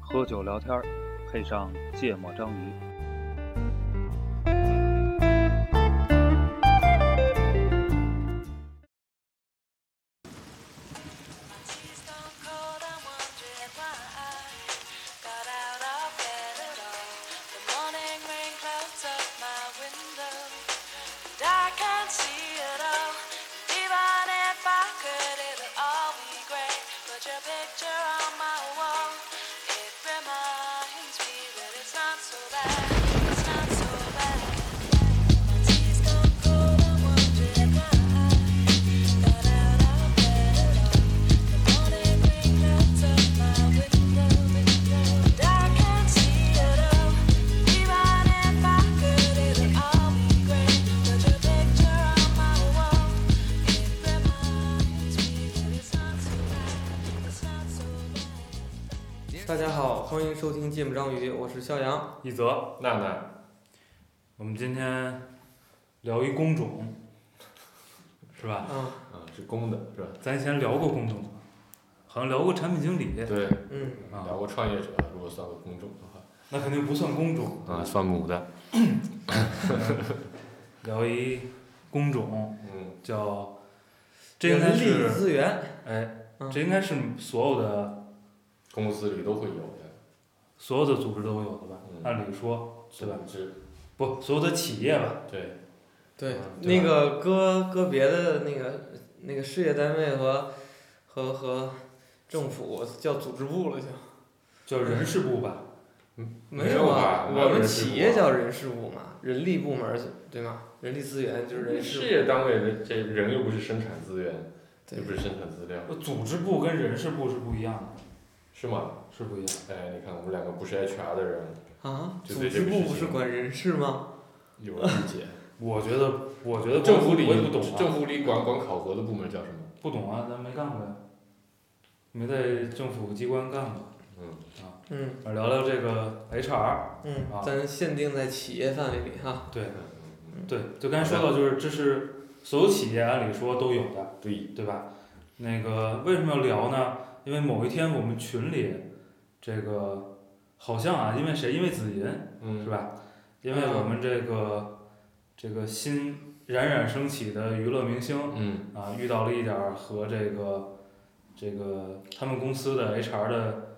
喝酒聊天，配上芥末章鱼。芥末章鱼》，我是肖阳。一泽，娜娜，我们今天聊一工种，是吧？嗯，啊，是公的，是吧？咱以前聊过工种，好像聊过产品经理，对，嗯，啊聊过创业者，如果算个工种的话，那肯定不算工种。啊，算母的，聊一工种嗯，叫，这应该人力是，资源，哎，嗯。这应该是所有的公司里都会有。的，所有的组织都有的吧？嗯按理说，对吧？不，所有的企业吧？对，对嗯，那个搁搁别的那个那个事业单位和和和政府叫组织部了就。叫人事部吧？没有啊吧，我们企业叫人事部嘛，人力部门儿对吗？人力资源就是人事事业单位的这人又不是生产资源，对又不是生产资料，组织部跟人事部是不一样的，是吗？是不一样。哎，你看我们两个不是 HR 的人，啊，就组织部对这个事情不是管人事吗？有误解。我觉得，我觉得政府里我也不懂啊。政府里管管考核的部门叫什么？不懂啊，咱没干过呀，没在政府机关干过。嗯啊，嗯啊，聊聊这个 HR，嗯啊，咱限定在企业范围里哈。对嗯对，就刚才说到，就是这是所有企业按理说都有的，对，对吧？那个为什么要聊呢？因为某一天我们群里，这个好像啊，因为谁？因为紫银，嗯，是吧？因为我们这个这个新冉冉升起的娱乐明星，嗯，啊，遇到了一点儿和这个这个他们公司的 HR 的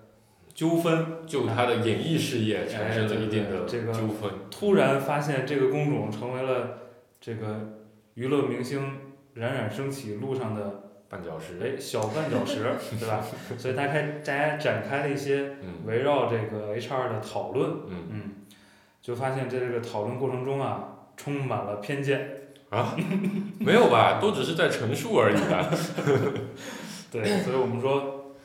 纠纷，就他的演艺事业产生了一定的纠纷。突然发现这个工种成为了这个娱乐明星冉冉升起路上的绊脚石。哎小绊脚石，对吧？所以大家开大家展开了一些嗯围绕这个 HR 的讨论，嗯嗯，就发现在这个讨论过程中啊，充满了偏见，啊，没有吧？都只是在陈述而已吧。对，所以我们说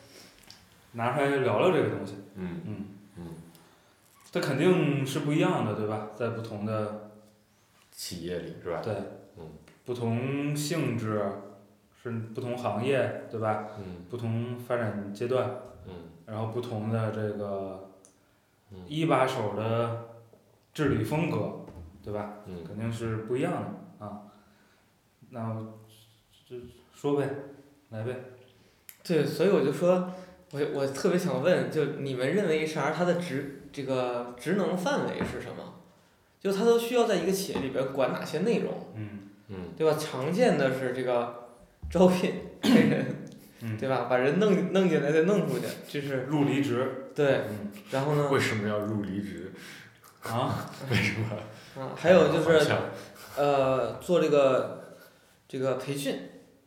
拿出来聊聊这个东西。嗯嗯嗯，这肯定是不一样的，对吧？在不同的企业里是吧？对，嗯，不同性质，是不同行业，对吧？嗯不同发展阶段，嗯然后不同的这个嗯一把手的治理风格，对吧？嗯肯定是不一样的啊。那就说呗，来呗。对，所以我就说，我我特别想问，就你们认为 HR 它的职这个职能范围是什么？就它都需要在一个企业里边管哪些内容，嗯嗯对吧？常见的是这个招聘开人，嗯，对吧？把人弄弄进来再弄出去，这是入离职，对。嗯然后呢，为什么要入离职？啊，为什么？啊，还有就是呃，做这个这个培训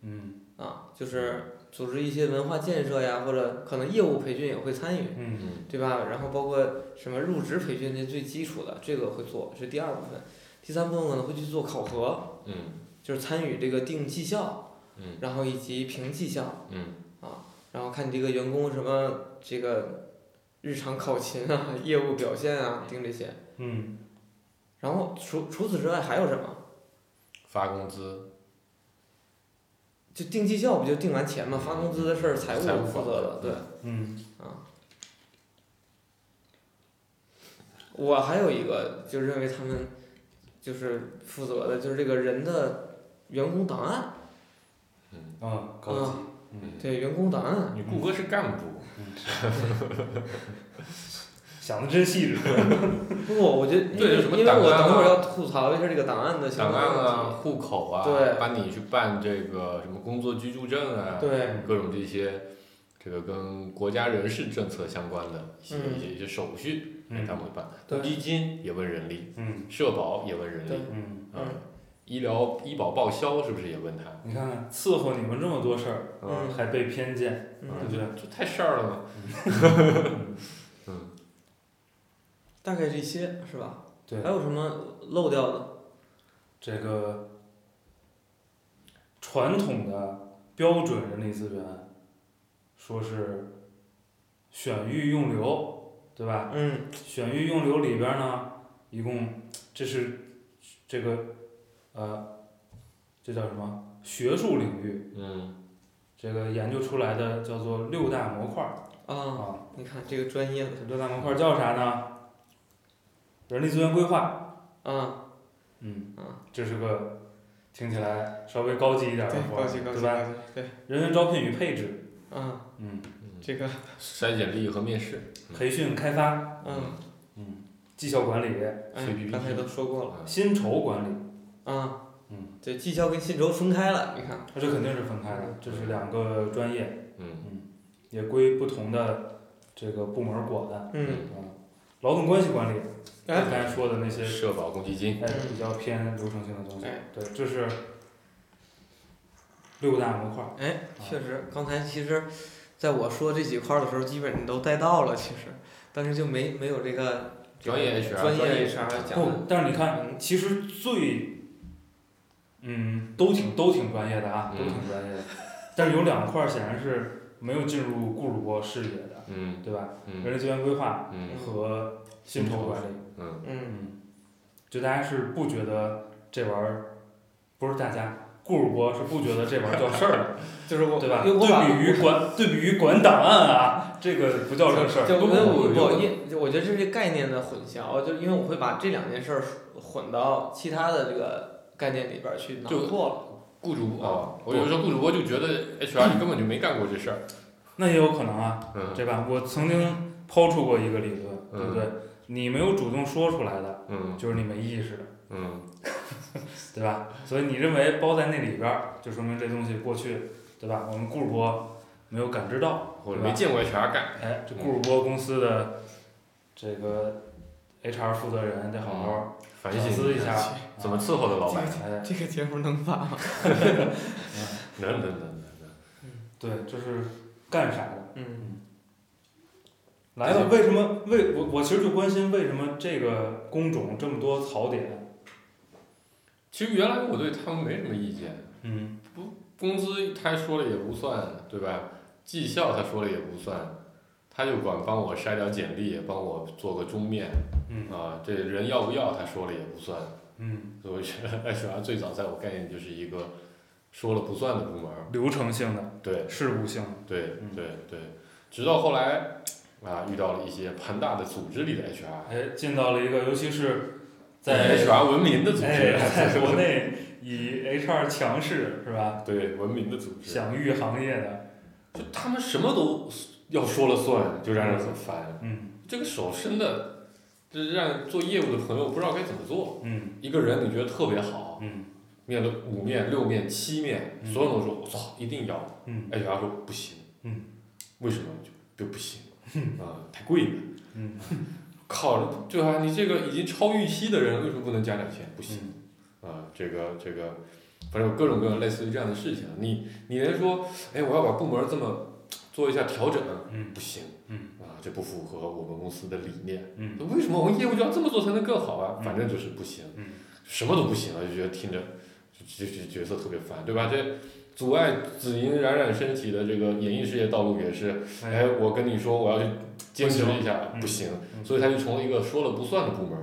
嗯啊，就是组织一些文化建设呀，或者可能业务培训也会参与。嗯嗯对吧？然后包括什么入职培训这最基础的，这个会做，是第二部分。第三部分可能会去做考核，嗯就是参与这个定绩效，嗯然后以及评绩效，嗯然后看你这个员工什么这个日常考勤啊、业务表现啊，定这些。嗯然后除除此之外还有什么？发工资。就定绩效不就定完钱嘛？发工资的事儿财务财务负责的，对嗯啊。我还有一个就认为他们就是负责的，就是这个人的员工档案，嗯。嗯，高级，嗯。对员工档案，你顾哥是干部，想的真细致。不过我觉得，因对为因为我等会儿要吐槽一下这个档案的相档关问案啊、题。户口啊，对帮你去办这个什么工作居住证啊，对，各种这些，这个跟国家人事政策相关的一些、嗯。一些一些手续，他们会办。对。公积金也问人力，嗯。社保也问人力，嗯，啊嗯，医疗医保报销是不是也问他？你看看伺候你们这么多事儿，嗯还被偏见，嗯对不对？这太事儿了嘛。大概这些是吧？对还有什么漏掉的？这个传统的标准人力资源，说是选育用留，对吧？嗯选育用留里边儿呢，一共这是这个呃，这叫什么？学术领域嗯这个研究出来的叫做六大模块儿啊，啊。你看这个专业的这六大模块儿叫啥呢？人力资源规划，啊，嗯啊，这是个听起来稍微高级一点儿的对，活儿，高级高对吧？级，对，人员招聘与配置，啊，嗯，嗯，这个，筛简历和面试，培训开发，嗯，嗯，绩效管理，哎刚才都说过了，啊薪酬管理，啊，嗯，对，绩效跟薪酬分开了，你看，那这肯定是分开的，这是两个专业，嗯也归不同的这个部门管。嗯，嗯，劳动关系管理，刚哎，才说的那些，社保公积金，哎，比较偏流程性的东西哎，对，这是六大模块儿。哎，确实，刚才其实，在我说这几块儿的时候，基本上都带到了，其实，但是就没没有这个专业 HR 专专业业 HR 讲不，，但是你看，其实最，嗯，都挺都挺专业的啊，都嗯挺专业的，但是有两块显然是没有进入顾主播视野的，嗯。对吧？人嗯力资源规划嗯。和薪酬管理，嗯。嗯，嗯，就大家是不觉得这玩意儿，不是大家，顾主播是不觉得这玩意儿叫事儿的，就是我，对吧？对比于管对比于管档案啊，这个不叫这事儿。不就我不我因就我觉得这是概念的混淆，就因为我会把这两件事儿混到其他的这个概念里边儿去囊就括了。雇主啊，我有时候雇主播就觉得 HR 你根本就没干过这事儿，那也有可能啊，嗯对吧？我曾经抛出过一个理论，对不对？你没有主动说出来的，嗯就是你没意识的，嗯 对吧？所以你认为包在那里边儿，就说明这东西过去，对吧？我们雇主播没有感知到？或者没见过 HR 干，哎，这雇主播公司的这个 HR 负责人得好好反反思一下，怎么伺候的老板，哎，这个节目能发吗？能能能能能，对，就是干啥的？嗯来了，为什么为我我其实就关心为什么这个工种这么多槽点？其实原来我对他们没什么意见，嗯不工资他说了也不算，对吧？绩效他说了也不算，他就管帮我筛掉简历，帮我做个钟面嗯。啊，这人要不要他说了也不算，嗯，所以我觉得 HR 最早在我概念就是一个说了不算的部门，流程性的、对事务性的，对嗯对对，直到后来啊遇到了一些庞大的组织里的 HR，哎，进到了一个，尤其是在 HR 文明的组织，哎，在国内以 HR 强势是吧？对文明的组织，享誉行业的，就他们什么都要说了算，就让人很烦。嗯这个手伸的，就是让做业务的朋友不知道该怎么做。嗯一个人你觉得特别好，嗯面了五面、六面、七面，嗯所有人都说我操一定要嗯，HR 说不行，嗯，为什么就就不行？啊，太贵了。嗯 靠，对吧？你这个已经超预期的人，为什么不能加两千？不行。嗯啊，这个这个，反正有各种各样类似于这样的事情。你你连说，哎，我要把部门这么做一下调整，嗯。不行。嗯。啊，这不符合我们公司的理念。嗯。为什么我们业务就要这么做才能更好啊？反正就是不行，嗯。什么都不行了，就觉得听着就就就角色特别烦，对吧？这阻碍紫莹冉冉升起的这个演艺事业道路也是，哎，哎我跟你说我要去坚持一下，嗯不行，嗯。所以他就从一个说了不算的部门，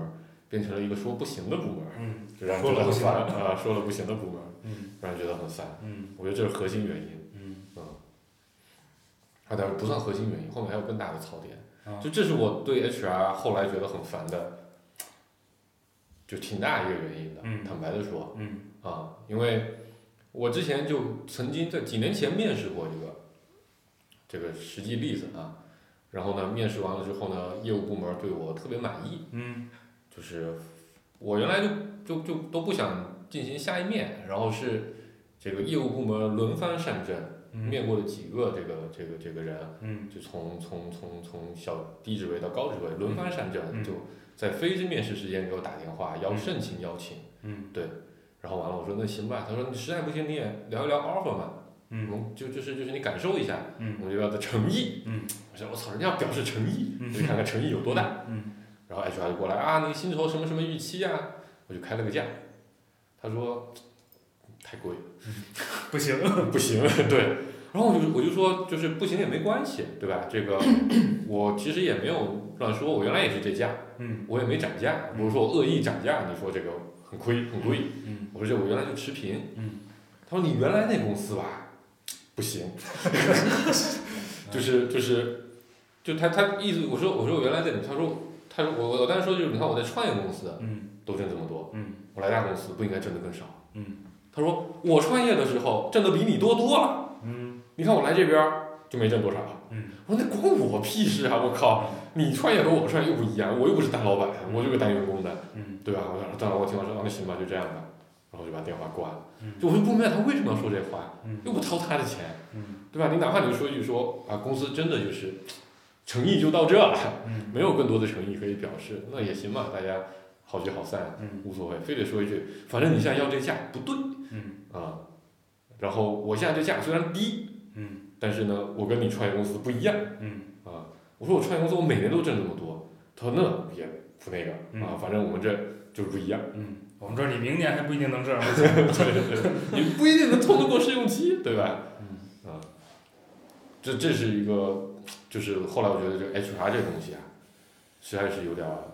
变成了一个说不行的部门，嗯。让人觉得很说了不行烦啊，说了不行的部门，嗯。让人觉得很烦。嗯。我觉得这是核心原因。嗯啊，当然不算核心原因，后面还有更大的槽点。啊就这是我对 HR 后来觉得很烦的，就挺大一个原因的。嗯坦白的说，嗯啊，因为我之前就曾经在几年前面试过一个这个实际例子啊，然后呢，面试完了之后呢，业务部门对我特别满意，嗯就是我原来就就就都不想进行下一面，然后是这个业务部门轮番上阵，嗯。面过了几个这个这个这个人，嗯。就从从从从小低职位到高职位轮番上阵，嗯。就在非面试时间给我打电话邀盛情邀请，嗯。对。然后完了我说那行吧，他说你实在不行你也聊一聊 offer 嘛，我嗯们就就是就是你感受一下，嗯。我们就要的诚意，嗯。我说我操人家要表示诚意，嗯。我就看看诚意有多大，嗯。然后 HR 就过来啊你薪酬什么什么预期啊，我就开了个价，他说太贵了。不行，不行，对。然后我就我就说，就是不行也没关系，对吧？这个我其实也没有乱说，我原来也是这价，嗯我也没涨价，不是说我恶意涨价，你说这个很亏很贵，嗯我说这我原来就持平。嗯他说你原来那公司吧，不行，就是就是，就他他意思，我说我说我原来在，他说他说我我当时说就是你看我在创业公司嗯都挣这么多，嗯我来大公司不应该挣的更少。嗯他说我创业的时候挣的比你多多了。嗯你看我来这边就没挣多少，嗯我说那关我屁事啊！我靠，你创业和我创业又不一样，我又不是大老板，我就个当员工的，嗯对吧？我想，当然我听完说，啊那行吧，就这样吧，然后就把电话挂了。嗯就我就不明白他为什么要说这话，嗯又不掏他的钱，嗯对吧？你哪怕你说一句说啊，公司真的就是诚意就到这了，嗯没有更多的诚意可以表示，那也行嘛，大家好聚好散，嗯。无所谓，非得说一句，反正你现在要这价不对。嗯。啊，然后我现在这价虽然低。嗯。但是呢，我跟你创业公司不一样。嗯。啊。我说我创业公司我每年都挣这么多，他说那也不那个。啊，嗯反正我们这就是不一样，嗯，我们这儿你明年还不一定能挣。着钱。对对对，你不一定能通得过试用期，对吧？嗯。啊，这这是一个，就是后来我觉得这个 HR 这个东西啊，实在是有点儿，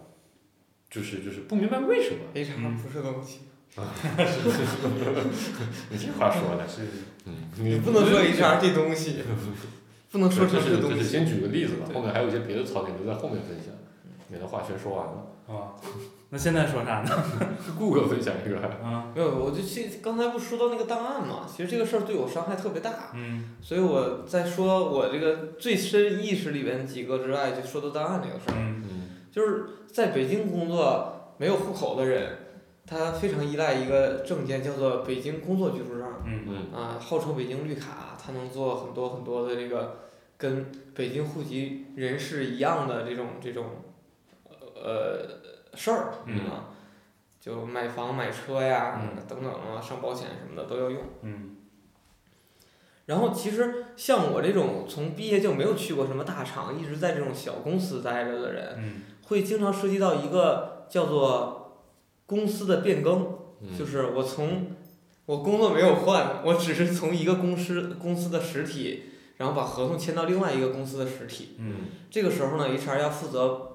就是就是不明白为什么。HR 嗯不是东西，你这话说的，是嗯，你你不能说 HR 这东西，不能说成这是这东西。先举个例子吧，后面还有一些别的槽点留在后面分享，免得话全说完了。啊，那现在说啥呢？顾客分享一个，啊没有，我就去刚才不说到那个档案嘛，其实这个事儿对我伤害特别大，嗯所以我在说我这个最深意识里边几个之外，就说到档案这个事儿，嗯嗯就是在北京工作没有户口的人，他非常依赖一个证件叫做北京工作居住证，嗯嗯啊，号称北京绿卡，他能做很多很多的这个跟北京户籍人士一样的这种这种呃事儿嗯啊，就买房买车呀、嗯等等啊，上保险什么的都要用。嗯然后其实像我这种从毕业就没有去过什么大厂，一直在这种小公司待着的人，嗯会经常涉及到一个叫做公司的变更，嗯，就是我从我工作没有换，我只是从一个公司公司的实体，然后把合同签到另外一个公司的实体。嗯这个时候呢，HR 要负责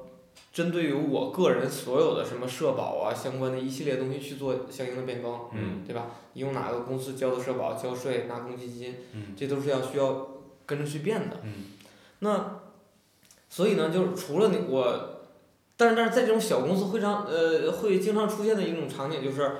针对于我个人所有的什么社保啊相关的一系列东西去做相应的变更，嗯对吧？你用哪个公司交的社保、交税、拿公积金，嗯这都是要需要跟着去变的。嗯那所以呢，就是除了你我，但是但是在这种小公司会常呃会经常出现的一种场景就是，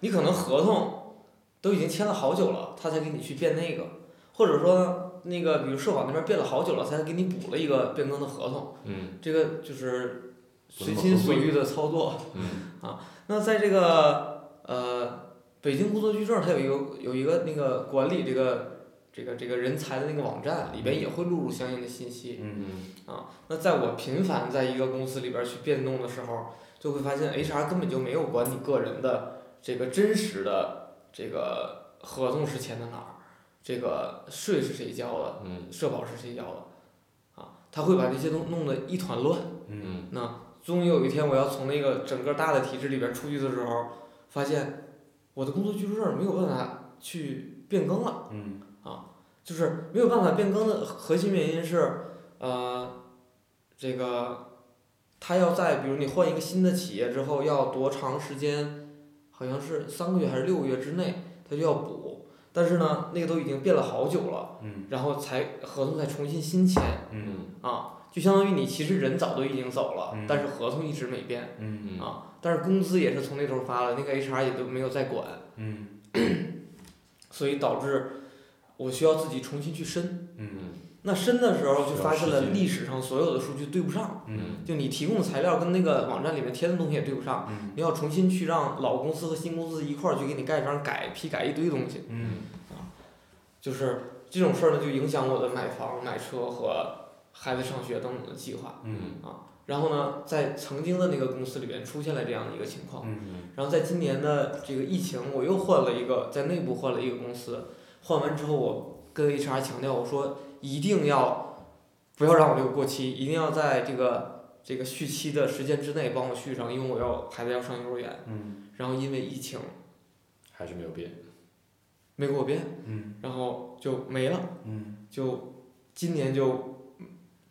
你可能合同都已经签了好久了，他才给你去变那个，或者说那个比如社保那边变了好久了，才给你补了一个变更的合同，嗯这个就是随心所欲的操作。嗯那在这个呃北京工作居证，它有一个有一个那个管理这个这个这个人才的那个网站，里边也会录入相应的信息。嗯嗯那在我频繁在一个公司里边儿去变动的时候，就会发现 HR 根本就没有管你个人的这个真实的这个合同是签的哪儿，这个税是谁交的，嗯社保是谁交的，啊，他会把这些都弄得一团乱。嗯嗯那终于有一天我要从那个整个大的体制里边出去的时候，发现我的工作居住证没有办法去变更了。嗯就是没有办法变更的核心原因是，呃，这个，他要在比如你换一个新的企业之后，要多长时间？好像是三个月还是六个月之内，他就要补。但是呢，那个都已经变了好久了，嗯然后才合同才重新新签嗯啊，就相当于你其实人早都已经走了，嗯但是合同一直没变嗯嗯啊，但是工资也是从那头发了，那个 HR 也都没有再管，嗯 所以导致我需要自己重新去申。那申的时候就发现了历史上所有的数据对不上，嗯。就你提供的材料跟那个网站里面填的东西也对不上，嗯。你要重新去让老公司和新公司一块儿去给你盖章改批改一堆东西，嗯。就是这种事儿呢就影响我的买房、买车和孩子上学等等的计划。啊然后呢，在曾经的那个公司里边出现了这样的一个情况，然后在今年的这个疫情，我又换了一个在内部换了一个公司，换完之后我跟 HR 强调，我说一定要不要让我这个过期，一定要在这个这个续期的时间之内帮我续上，因为我要孩子要上幼儿园。嗯然后因为疫情还是没有变。没给我变，嗯然后就没了，嗯就今年就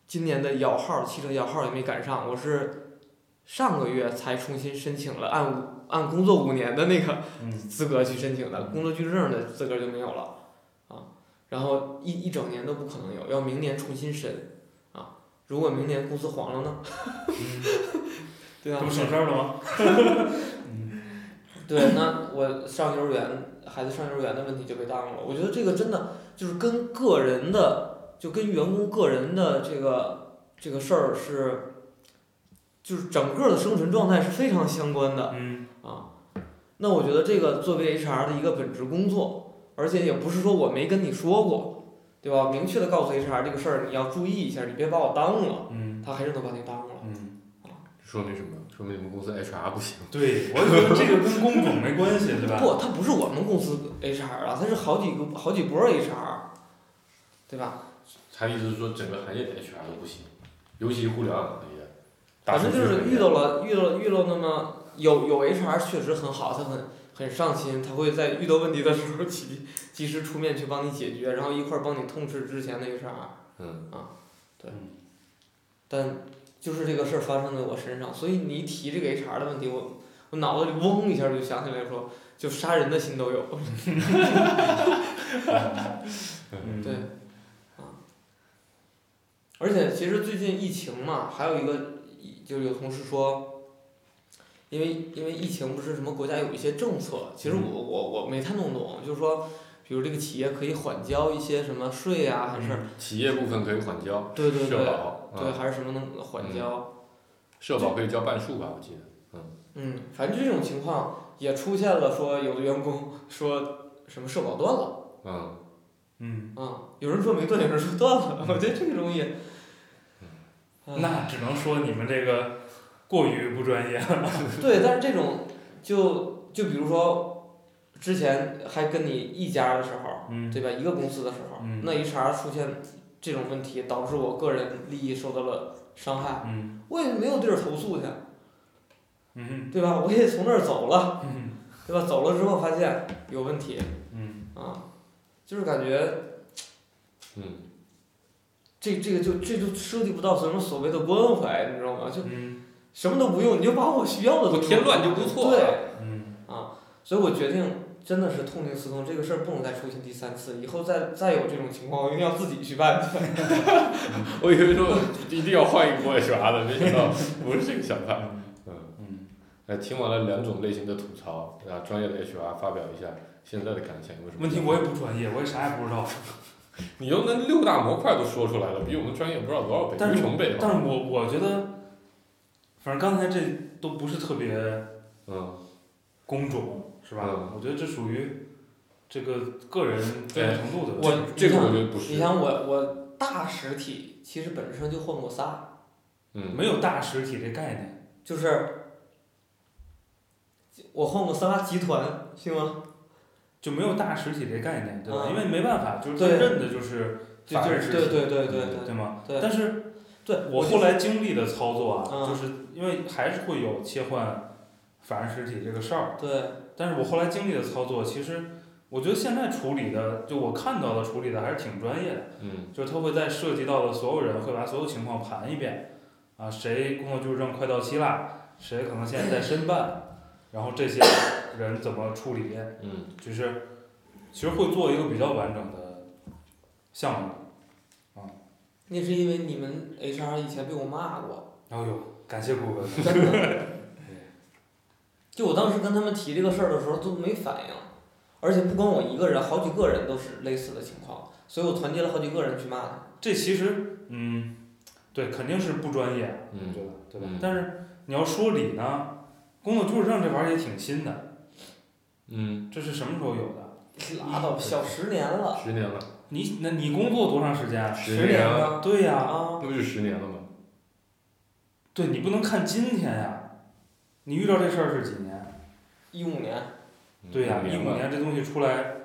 今年的摇号汽车摇号也没赶上，我是上个月才重新申请了按五按工作五年的那个嗯资格去申请的，工作居住证的资格就没有了，啊，然后一一整年都不可能有，要明年重新审，啊，如果明年公司黄了呢？对啊这？不省事儿了吗？对，那我上幼儿园，孩子上幼儿园的问题就被耽误了。我觉得这个真的就是跟个人的，就跟员工个人的这个这个事儿是，就是整个的生存状态是非常相关的。嗯那我觉得这个作为 HR 的一个本职工作，而且也不是说我没跟你说过，对吧？明确的告诉 HR 这个事儿你要注意一下，你别把我耽误了，嗯他还是能把你耽误了。嗯，说明什么？说明你们公司 HR 不行。对，我觉得这个跟工种没关系，对吧？不，他不是我们公司 HR 啊，他是好几个好几波 HR，对吧？他意思是说整个行业的 HR 都不行，尤其互联网行业。反正就是遇到了遇到了遇到那么有有 HR 确实很好，他很很上心，他会在遇到问题的时候及及时出面去帮你解决，然后一块儿帮你痛斥之前那个啥。嗯对但就是这个事儿发生在我身上，所以你一提这个 HR 的问题，我我脑子里嗡一下就想起来说，就杀人的心都有。嗯对，啊，而且其实最近疫情嘛，还有一个，就有同事说，因为因为疫情不是什么国家有一些政策，其实我我我没太弄懂，就是说，比如这个企业可以缓交一些什么税啊、还是、企业部分可以缓交，对对对社保，对，嗯还是什么能缓交，社保可以交半数吧，我记得。嗯嗯，反正这种情况也出现了，说有的员工说什么社保断了。嗯，嗯，啊、有人说没断，有人说断了。我觉得这个东西，嗯那只能说你们这个过于不专业了。对，但是这种就就比如说，之前还跟你一家的时候，嗯对吧？一个公司的时候，嗯那 HR 出现这种问题，导致我个人利益受到了伤害，嗯我也没有地儿投诉去，嗯对吧？我也从那儿走了，嗯对吧？走了之后发现有问题嗯啊，就是感觉嗯，这这个就这就涉及不到什么所谓的关怀，你知道吗？就嗯什么都不用，你就把我需要的东西不添乱就不错对。嗯啊所以我决定真的是痛定思痛，这个事儿不能再出现第三次，以后再再有这种情况，我一定要自己去办去。我以为说一定要换一波 HR 的，没想到不是这个想法。嗯，嗯哎，听完了两种类型的吐槽，啊，专业的 HR 发表一下现在的感想，有什么？问题我也不专业，我也啥也不知道。你都那六大模块都说出来了，比我们专业不知道多少倍，但是无穷倍。但是我我觉得，反正刚才这都不是特别嗯，工种，是吧？嗯我觉得这属于这个个人专业程度的问题。我这个我觉得不是。你想我我大实体其实本身就混过仨，嗯，没有大实体这概念。就是我混过仨集团，行吗？就没有大实体这概念，对吧？嗯因为没办法，就是他对认的就是法人实体，对对对对吗？对但是对，我后来经历的操作啊，嗯。就是因为还是会有切换法人实体这个事儿，对。但是我后来经历的操作，其实我觉得现在处理的，就我看到的处理的还是挺专业的，嗯。就是他会在涉及到的所有人会把所有情况盘一遍，啊，谁工作居住证快到期啦，谁可能现在在申办，然后这些人怎么处理，嗯。就是其实会做一个比较完整的项目，啊，那是因为你们 HR 以前被我骂过，哎呦，感谢顾问。真的。就我当时跟他们提这个事儿的时候都没反应，而且不光我一个人，好几个人都是类似的情况，所以我团结了好几个人去骂他。这其实，嗯，对，肯定是不专业，我嗯觉得，对吧？嗯但是你要说理呢，工作居住证这玩意儿也挺新的，嗯，这是什么时候有的？拉倒吧，小十年了，十年了，你那你工作多长时间？十十年了，对呀、啊，那不就十年了吗？对你不能看今天呀，你遇到这事儿是几年？一五年，嗯对呀、一五年这东西出来，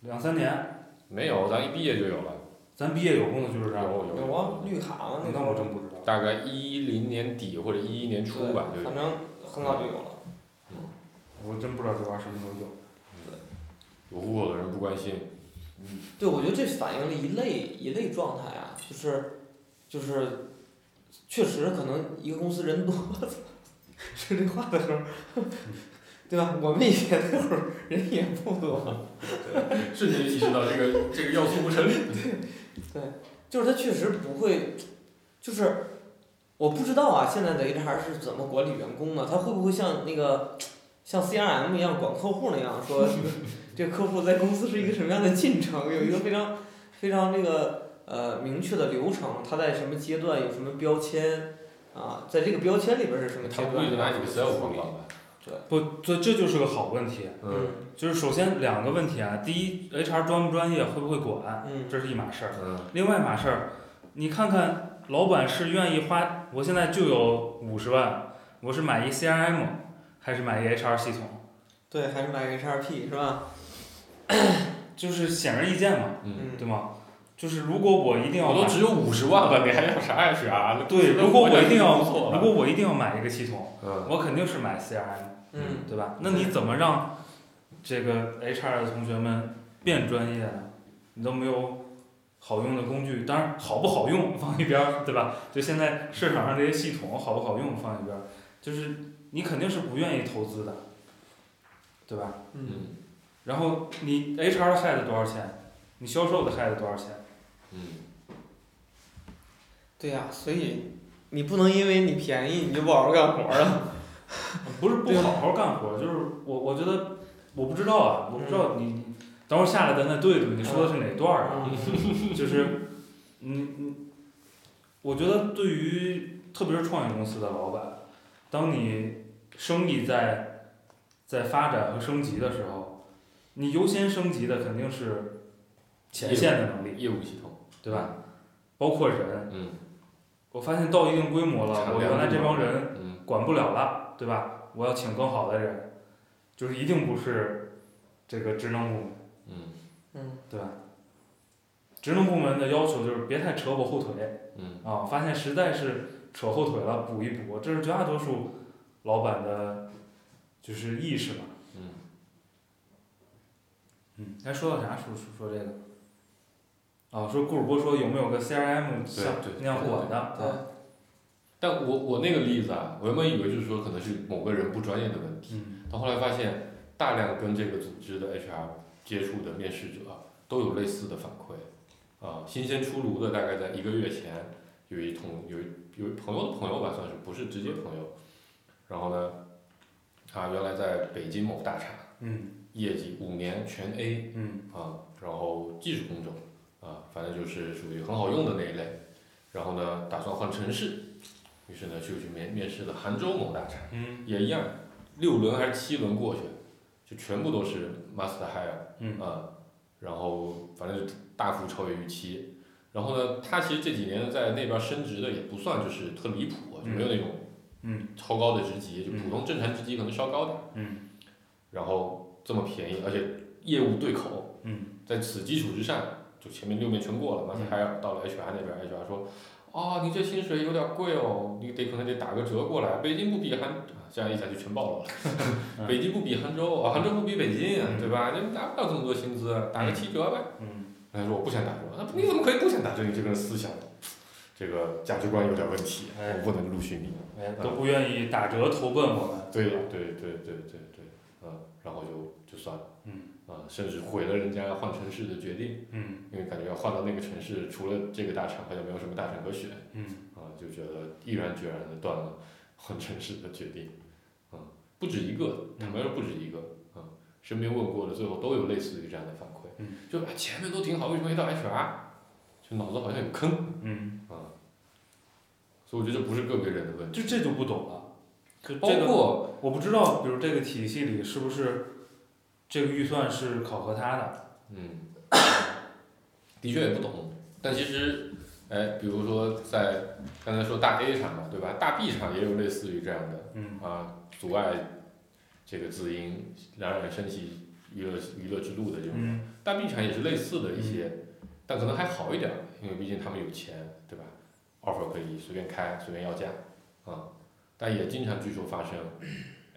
两三年，没有，咱一毕业就有了，咱毕业有工作居住证，有有有啊，绿卡嘛那那，我真不知道。大概一零年底或者一一年初吧就对，有反。正很早就有了。我真不知道这玩意儿什么时候有。有户口的人不关心，对，我觉得这反映了一类一类状态啊，就是就是，确实可能一个公司人多，说这话的时候，对吧？我们以前那会儿人也不多，瞬间意识到这个这个要素不成立。对就是他确实不会，就是我不知道啊，现在的 HR 是怎么管理员工的？他会不会像那个像 CRM 一样管客户那样说，这客户在公司是一个什么样的进程，有一个非常非常这个呃明确的流程，他在什么阶段有什么标签啊，在这个标签里边是什么阶他不会就拿段？Excel 广告吧？不，这这就是个好问题。嗯就是首先两个问题啊，第一，HR 专不专业，会不会管，嗯这是一码事儿。嗯另外一码事儿，你看看老板是愿意花，我现在就有五十万，我是买一 CRM，还是买一 HR 系统？对，还是买个 XRP 是吧？就是显而易见嘛，对吗？就是如果我一定要买，我都只有五十万了，你还要啥 HR？对，如果我一定要，如果我一定要买一个系统，嗯我肯定是买 CRM，嗯对吧？那你怎么让这个 HR 的同学们变专业呢？你都没有好用的工具，当然好不好用放一边儿，对吧？就现在市场上这些系统好不好用放一边儿，就是你肯定是不愿意投资的，对吧？嗯，嗯然后你 HR 的 head 多少钱？你销售的 head 多少钱？嗯，对呀、所以你不能因为你便宜你就不好好干活儿啊。不是不好好干活，就是我我觉得我不知道啊，我不知道你，你等会儿下来咱再对对，你说的是哪段儿啊？就是，嗯嗯，我觉得对于特别是创业公司的老板，当你生意在在发展和升级的时候，你优先升级的肯定是前线的能力，业务系统，对吧？包括人，嗯我发现到一定规模了，我原来这帮人嗯管不了了，对吧？我要请更好的人，就是一定不是这个职能部门，嗯嗯对吧？职能部门的要求就是别太扯我后腿嗯啊，发现实在是扯后腿了，补一补，这是绝大多数老板的，就是意识吧。嗯，嗯，哎，说到啥？说说说这个。哦，说顾主播说有没有个 CRM 像对那样管的？对啊，但我我那个例子啊，我原本以为就是说可能是某个人不专业的问题，嗯但后来发现大量跟这个组织的 HR 接触的面试者都有类似的反馈，啊，新鲜出炉的大概在一个月前，有一同有一有一朋友的朋友吧，算是不是直接朋友，然后呢，他原来在北京某大厂，嗯业绩五年全 A 嗯啊，然后技术工种啊，反正就是属于很好用的那一类，然后呢，打算换城市，于是呢就去面面试了杭州某大厂。嗯也一样，六轮还是七轮过去，就全部都是 master hire 嗯啊，然后反正就大幅超越预期。然后呢，他其实这几年在那边升职的也不算就是特离谱，就没有那种嗯超高的职级，就普通正常职级可能稍高点儿。嗯然后这么便宜，而且业务对口，嗯在此基础之上，就前面六面全过了，master 嗯 hire 到了 HR 那边，HR 说。哦，你这薪水有点贵哦，你得可能得打个折过来。北京不比杭，啊这样一下就全暴露了。嗯北京不比杭州，啊，杭州不比北京，嗯对吧？你达不了这么多薪资，打个七折呗。嗯他说我不想打折，那你怎么可以不想打折？你这个人思想，这个价值观有点问题，哎我不能录取你。哎，都不愿意打折投奔我们。对对对对对然后就就算了，嗯，啊，甚至毁了人家换城市的决定，嗯。因为感觉要换到那个城市，除了这个大厂，好像没有什么大厂可选，嗯。啊，就觉得毅然决然的断了 换城市的决定，啊，不止一个，坦白说不止一个，啊，身边问过的最后都有类似于这样的反馈，嗯。就啊前面都挺好，为什么一到 HR，就脑子好像有坑，嗯，啊，所以我觉得这不是个别人的问题，就这就不懂了。就包这个括我不知道，比如这个体系里是不是这个预算是考核他的？嗯，的确也不懂，但其实，哎，比如说在刚才说大 A 厂嘛，对吧？大 B 厂也有类似于这样的嗯啊，阻碍这个自营冉冉升起娱乐娱乐之路的这种，嗯大 B 厂也是类似的一些，但可能还好一点，因为毕竟他们有钱，对吧？offer 可以随便开，随便要价，啊，但也经常据说发生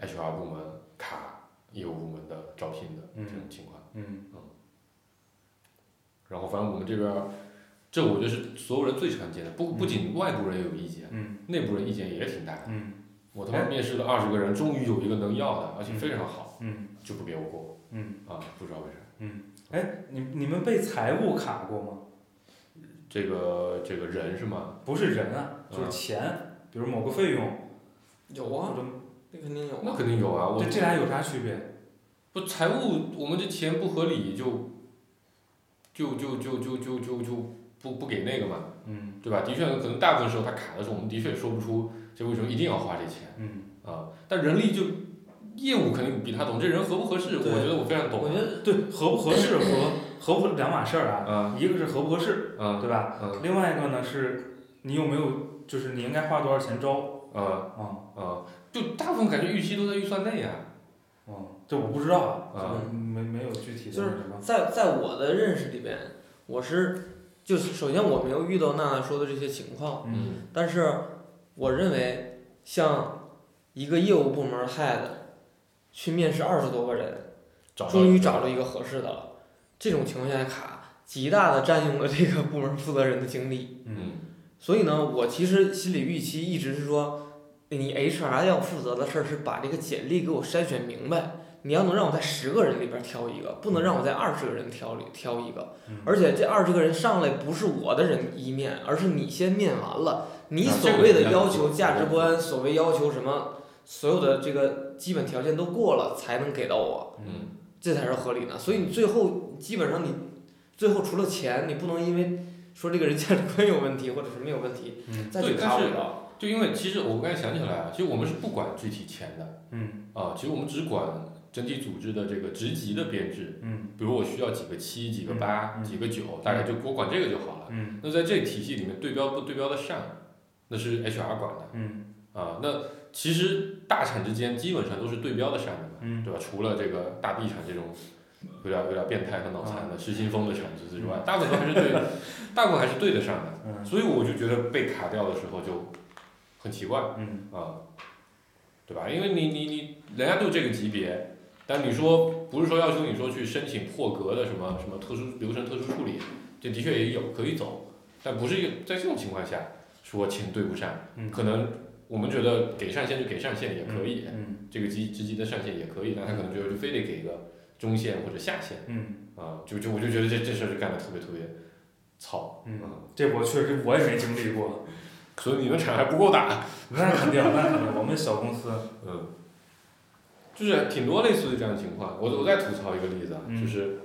HR 部门卡业务部门的招聘的这种情况。嗯。然后反正我们这边儿，这我觉得是所有人最常见的，不不仅外部人有意见，嗯。内部人意见也挺大的。嗯。我他妈面试了二十个人，终于有一个能要的，而且非常好，嗯。就不给我过。嗯，啊，不知道为啥。哎，你你们被财务卡过吗？这个这个人是吗？不是人啊，就是嗯钱，比如某个费用，有啊，那肯定有那啊。肯定有啊，我这这俩有啥区别？不财务我们这钱不合理就，就就就就就就就不不给那个嘛，嗯对吧？的确可能大部分时候他卡的时候，我们的确说不出这为什么一定要花这钱。嗯啊，但人力就业务肯定比他懂，这人合不合适，我觉得我非常懂。我觉得对，合不合适和合不合两码事儿啊。啊一个是合不合适，啊对吧？嗯另外一个呢是，你有没有就是你应该花多少钱招？啊啊啊，就大部分感觉预期都在预算内呀。嗯，这我不知道啊，啊没没有具体的就是什么。在在我的认识里边，我是就是首先我没有遇到娜娜说的这些情况，嗯但是我认为像一个业务部门 head 去面试二十多个人，终于找了一个合适的了，这种情况下卡极大的占用了这个部门负责人的精力。嗯嗯所以呢，我其实心理预期一直是说，你 HR 要负责的事儿是把这个简历给我筛选明白。你要能让我在十个人里边挑一个，不能让我在二十个人挑里挑一个。嗯而且这二十个人上来不是我的人一面，而是你先面完了，你啊所谓的要求价值观，所谓要求什么，所有的这个基本条件都过了，才能给到我，嗯这才是合理的。所以你最后基本上你最后除了钱，你不能因为说这个人价值观有问题或者什么有问题，嗯再去对但是卡我到。就因为其实我刚才想起来啊，其实我们是不管具体钱的嗯啊，其实我们只管整体组织的这个职级的编制，嗯比如我需要几个七、几个八、几个九，大概就我管这个就好了。嗯那在这体系里面对标不对标的上，那是 HR 管的嗯啊。那其实大厂之间基本上都是对标的上的嘛。嗯对吧？除了这个大 B 厂这种有点有点变态和脑残嗯的失心疯的产子之外，大部分还是对，大部分还是对得上的。嗯所以我就觉得被卡掉的时候就很奇怪嗯啊，对吧？因为你你你人家就这个级别，但你说不是说要求你说去申请破格的什么什么特殊流程特殊处理，这的确也有可以走，但不是在这种情况下说钱对不上，嗯可能我们觉得给上限就给上限也可以。嗯这个级职级的上限也可以，但他可能觉得就非得给一个中线或者下线嗯啊，就就我就觉得这这事儿就干的特别特别糙，嗯，这我确实我也没经历过。所以你们厂还不够大，那肯定，那肯定，我们小公司，嗯，就是挺多类似于这样的情况。我我再吐槽一个例子啊，嗯就是，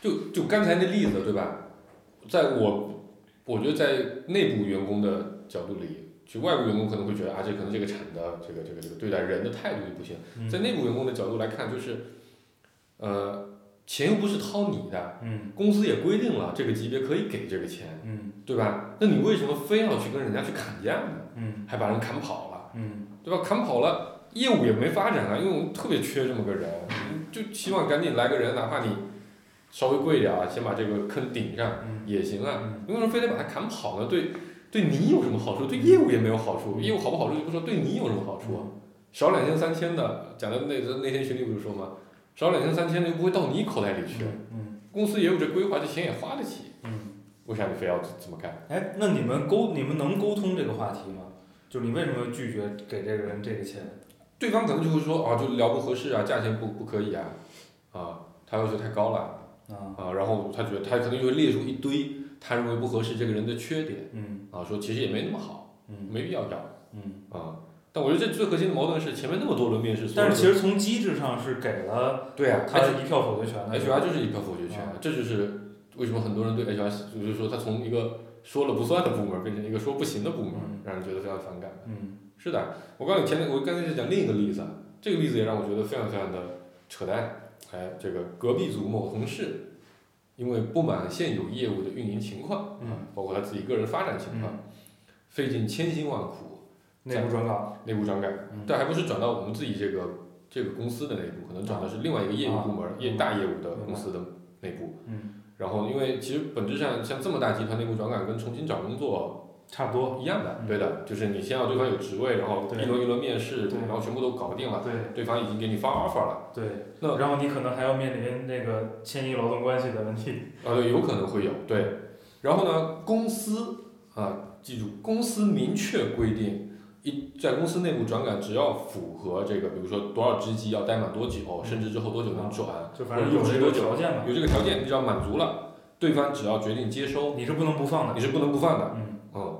就就刚才那例子对吧？在我我觉得在内部员工的角度里，就外部员工可能会觉得啊，这可能这个厂的这个这个这个对待人的态度就不行。嗯在内部员工的角度来看，就是，呃，钱又不是掏你的，嗯公司也规定了这个级别可以给这个钱，嗯对吧？那你为什么非要去跟人家去砍价呢？嗯还把人砍跑了，嗯对吧？砍跑了，业务也没发展啊，因为我们特别缺这么个人，就希望赶紧来个人，哪怕你稍微贵一点啊，先把这个坑顶上嗯也行啊。嗯为什么非得把他砍跑呢？对，对你有什么好处？对业务也没有好处，业务好不好处就不说，对你有什么好处啊？少两千三千的，讲的那那天群里不是说吗？少两千三千的又不会到你口袋里去，嗯公司也有这规划，这钱也花得起，嗯。为啥你非要这么干？哎，那你们沟你们能沟通这个话题吗？就是你为什么拒绝给这个人这个钱？对方可能就会说啊，就聊不合适啊，价钱不不可以啊，啊，他要求太高了啊，啊，然后他觉得他可能就会列出一堆他认为不合适这个人的缺点嗯啊，说其实也没那么好，嗯没必要要嗯。啊。但我觉得这最核心的矛盾是前面那么多轮面试，但是其实从机制上是给了对啊，他一票否决权的。HR 就是一票否决权啊，这就是为什么很多人对 HR 就是说他从一个说了不算的部门变成一个说不行的部门嗯，让人觉得非常反感。嗯是的，我告诉你前面我刚才在讲另一个例子，啊，这个例子也让我觉得非常非常的扯淡。哎，这个隔壁组某同事，因为不满现有业务的运营情况，嗯啊，包括他自己个人发展情况，费尽千辛万苦，内部转岗。内部转岗，嗯但还不是转到我们自己这个这个公司的内部，可能转的是另外一个业务部门、啊业大业务的公司的内部。嗯，然后，因为其实本质上像这么大集团内部转岗跟重新找工作差不多。一样的，嗯对的，就是你先要对方有职位，然后一轮一轮面试，然后全部都搞定了，对对方已经给你发 offer 了，对。那然后你可能还要面临那个迁移劳动关系的问题。啊对，有可能会有对。然后呢，公司啊，记住，公司明确规定，一在公司内部转岗，只要符合这个，比如说多少职级要待满多久，嗯升职之后多久能转，就反正有这个条件嘛。有这个条件，你只要满足了，对方只要决定接收，你是不能不放的。你是不能不放的。嗯，嗯，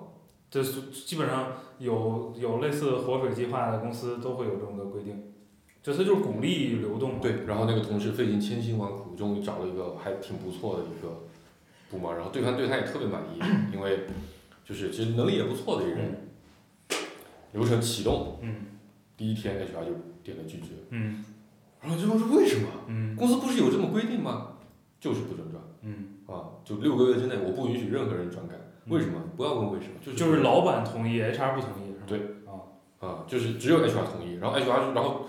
这是基本上有有类似活水计划的公司都会有这么个规定，就它就是鼓励流动嘛。对。然后那个同事费尽千辛万苦，终于找了一个还挺不错的一个部门，然后对方对他也特别满意，因为就是其实能力也不错的一个人。流程启动，嗯。第一天 HR 就点了拒绝，嗯。然后就问说为什么？嗯。公司不是有这么规定吗？就是不准转。嗯，啊，就六个月之内我不允许任何人转岗。为什么？不要问为什么，就是就是老板同意，HR 不同意是吧？对。啊，啊，就是只有 HR 同意，然后 HR 就然后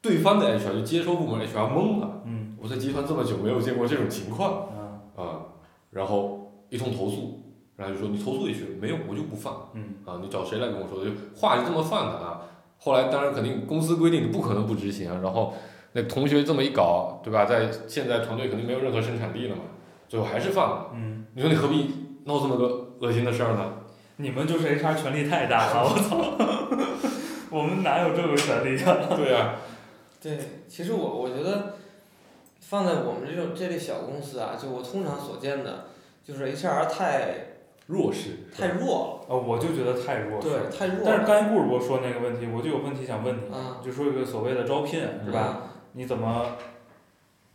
对方的 HR 就接收部门 HR 懵了，嗯。我在集团这么久没有见过这种情况。啊啊，然后一通投诉，然后就说你投诉也去，没有我就不放嗯啊，你找谁来跟我说的？就话是这么放的啊。后来当然肯定公司规定你不可能不执行啊，然后那同学这么一搞，对吧？在现在团队肯定没有任何生产力了嘛，最后还是放了。嗯，你说你何必闹这么个恶心的事儿呢？你们就是 HR 权力太大了，我操！我们哪有这个权利啊？对啊、对，其实我我觉得放在我们这种这类小公司啊，就我通常所见的，就是 HR 太弱势太弱了啊，我就觉得太弱了，势。对，太弱但是了，刚才顾主播说那个问题，我就有问题想问你，啊，就说一个所谓的招聘是吧？吧？你怎么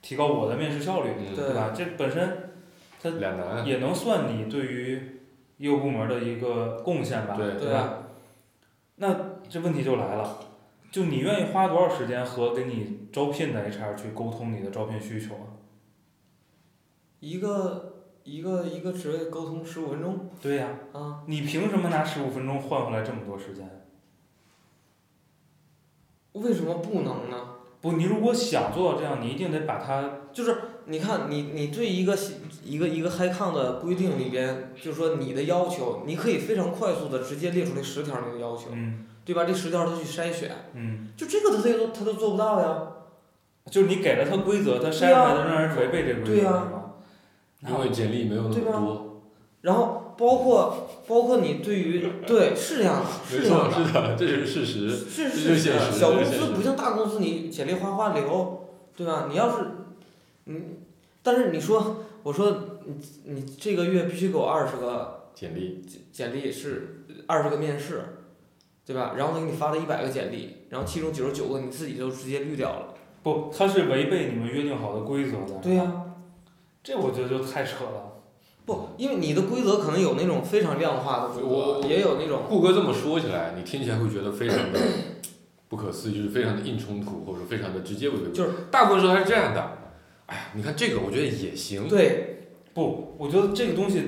提高我的面试效率，嗯对对吧？这本身它。也能算你对于业务部门的一个贡献吧，对对啊，那这问题就来了，就你愿意花多少时间和给你招聘的 HR 去沟通你的招聘需求啊？一个一个一个职位沟通十五分钟对呀、啊，你凭什么拿十五分钟换回来这么多时间？为什么不能呢？不，你如果想做到这样，你一定得把它，就是你看你你对一个一个一个 high con 的规定里边，就是说你的要求，你可以非常快速的直接列出那十条你的要求，嗯对吧？这十条他去筛选，嗯，就这个他他都他都做不到呀。就是你给了他规则，他筛出来的仍然违背这个规则，对呀因为简历没有那对吧么多。然后包括包括你对于对是这样的，是的，是的，这就是事实。就是是现实小公司不像大公司，你简历哗哗流，对吧？你要是，嗯，但是你说，我说你你这个月必须给我二十个简历，简历是二十个面试，对吧？然后他给你发了一百个简历，然后其中九十九个你自己就直接滤掉了。不，他是违背你们约定好的规则的。对呀、这我觉得就太扯了。不，因为你的规则可能有那种非常量化的规我则，也有那种顾哥这么说起来，你听起来会觉得非常的不可思议，就是非常的硬冲突，或者非常的直接违背。就是大部分时候还是这样的。哎呀，你看这个，我觉得也行。对不，我觉得这个东西，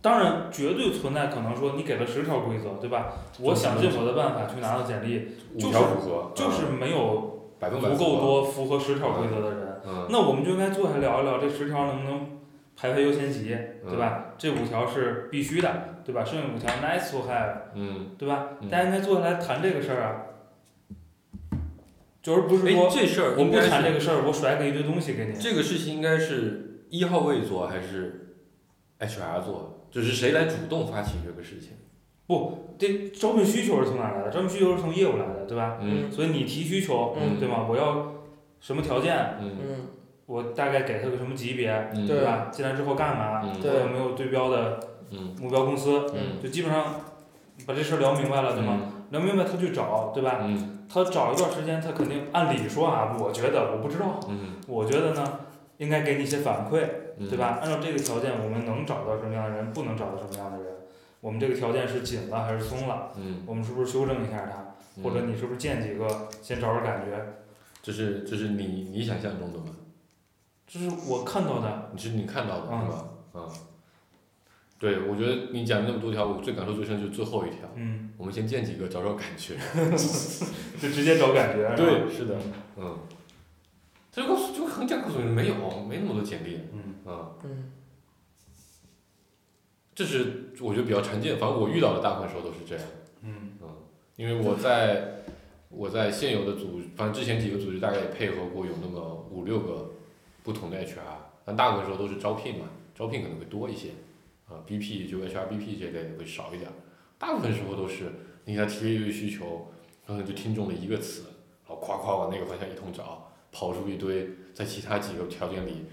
当然绝对存在可能说你给了十条规则，对吧？我想尽我的办法去拿到简历，五条组合，就是没有百分百足够。多符合十条规则的人，嗯，那我们就应该坐下聊一聊这十条能不能排排优先级，嗯对吧？这五条是必须的，对吧？剩下五条 nice to have，嗯，对吧？嗯大家应该坐下来谈这个事儿啊，就是不是哎，说这事儿我不谈这个事儿，我甩给一堆东西给你。这个事情应该是一号位做还是 HR 做？就是谁来主动发起这个事情？这招聘需求是从哪儿来的？招聘需求是从业务来的，对吧？嗯所以你提需求，嗯对吗？我要什么条件？我大概给他个什么级别，嗯对对吧？进来之后干嘛？我有没有对标的嗯目标公司？嗯就基本上把这事儿聊明白了，对吗？聊明白他去找，对吧？嗯他找一段时间，他肯定按理说啊，我觉得我不知道，嗯我觉得呢，应该给你一些反馈，嗯对吧？按照这个条件，我们能找到什么样的人，不能找到什么样的人？我们这个条件是紧了还是松了？嗯我们是不是修正一下它？嗯或者你是不是见几个先找找感觉？这是这是你你想象中的吗？这是我看到的，你是你看到的嗯是吧？嗯，对，我觉得你讲那么多条，我最感受最深就是最后一条。嗯，我们先见几个，找找感觉。就直接找感觉。对，是的，嗯。他就告诉，就很讲告诉你，没有，没那么多简历。嗯嗯，嗯这是我觉得比较常见，反正我遇到的大部分时候都是这样。嗯因为我在我在现有的组，反正之前几个组织大概也配合过有那么五六个不同的 HR，但大部分时候都是招聘嘛，招聘可能会多一些，啊、BP 就 HRBP 这类的会少一点，大部分时候都是你给他提了一堆需求，然后就听中了一个词，然后夸夸往那个方向一通找，跑出一堆在其他几个条件里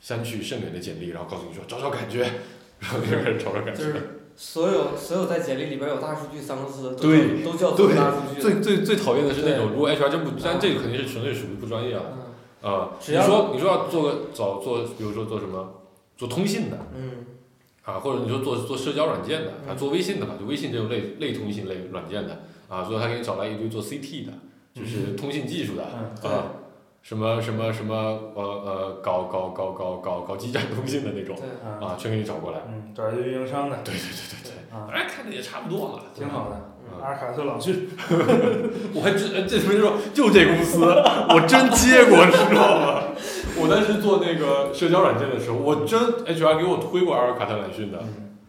相去甚远的简历，然后告诉你说找找感觉，然后你就开始找觉。就是所有所有在简历里边有大数据三个字的，都都叫做大数据。最最最讨厌的是那种，如果 HR 真不，但这个肯定是纯粹属于不专业啊、只要你说你说要做个找做，比如说做什么，做通信的嗯啊，或者你说做做社交软件的啊，嗯做微信的吧，就微信这种类类通信类软件的啊，所以他给你找来一堆做 CT 的，就是通信技术的嗯啊，什么什么什么呃呃搞搞搞搞搞搞基站通信的那种啊，全给你找过来。嗯，找运营商的，对对对对对，啊，哎，看着也差不多了，挺好的。嗯阿尔卡特朗讯，我还真这么说，就这公司，我真接过，你知道吗？我当时做那个社交软件的时候，我真 HR 给我推过阿尔卡特朗讯的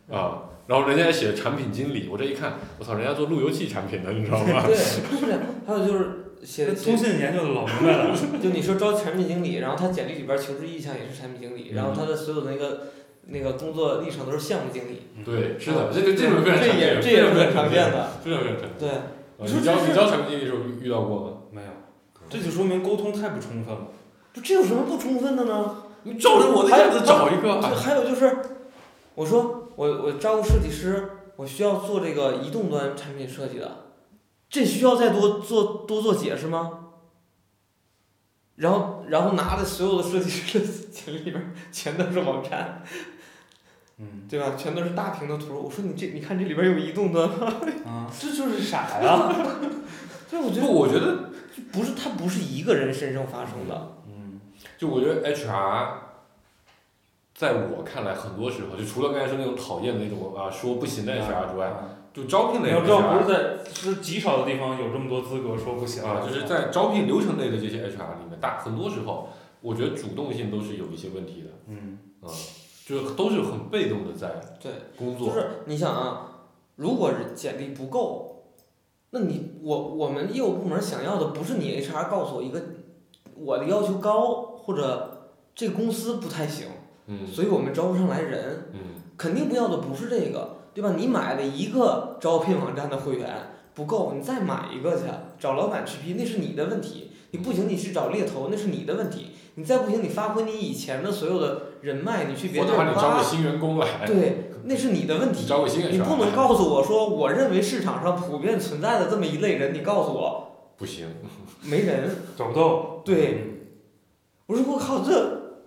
嗯啊，然后人家还写产品经理，我这一看，我操，人家做路由器产品的，你知道吗？对，是的。还有就是写通信研究的老明白了。就你说招产品经理，然后他简历里边求职意向也是产品经理，然后他的所有的那个那个工作历程都是项目经理，对，是的，这个这种非常这常见，也这也是很常常见，的。非常非常常见。对，啊你招你招产品经理的时候遇到过吗？没有，这就说明沟通太不充分了。不这有什么不充分的呢？你照着我的样子找一个还有就是，我说我我招个设计师，我需要做这个移动端产品设计的，这需要再多做多做解释吗？然后然后拿的所有的设计师的简历里边儿全都是网站，嗯对吧？全都是大屏的图。我说你这你看这里边有移动端吗？啊，这就是傻呀。对，我觉，得我觉得不是，它不是一个人身上发生的。嗯就我觉得 HR，在我看来，很多时候就除了刚才说那种讨厌的那种啊说不行的 HR 之外，啊就招聘类的你要知道，不是在是极少的地方有这么多资格说不行啊，就是在招聘流程类的这些 HR 里面，大很多时候，我觉得主动性都是有一些问题的，嗯。啊，就是都是很被动的在对工作，就是你想啊，如果是简历不够，那你我我们业务部门想要的不是你 HR 告诉我一个我的要求高或者这个公司不太行，嗯所以我们招不上来人，嗯肯定不要的不是这个，对吧？你买了一个招聘网站的会员不够，你再买一个去，找老板去批那是你的问题。你不行，你去找猎头那是你的问题。你再不行，你发挥你以前的所有的人脉，你去别的地儿挖者把你招个，新员工来，对，那是你的问题。招个新你不能告诉我说，我认为市场上普遍存在的这么一类人，你告诉我不行，没人。找不到。对，我说我靠，这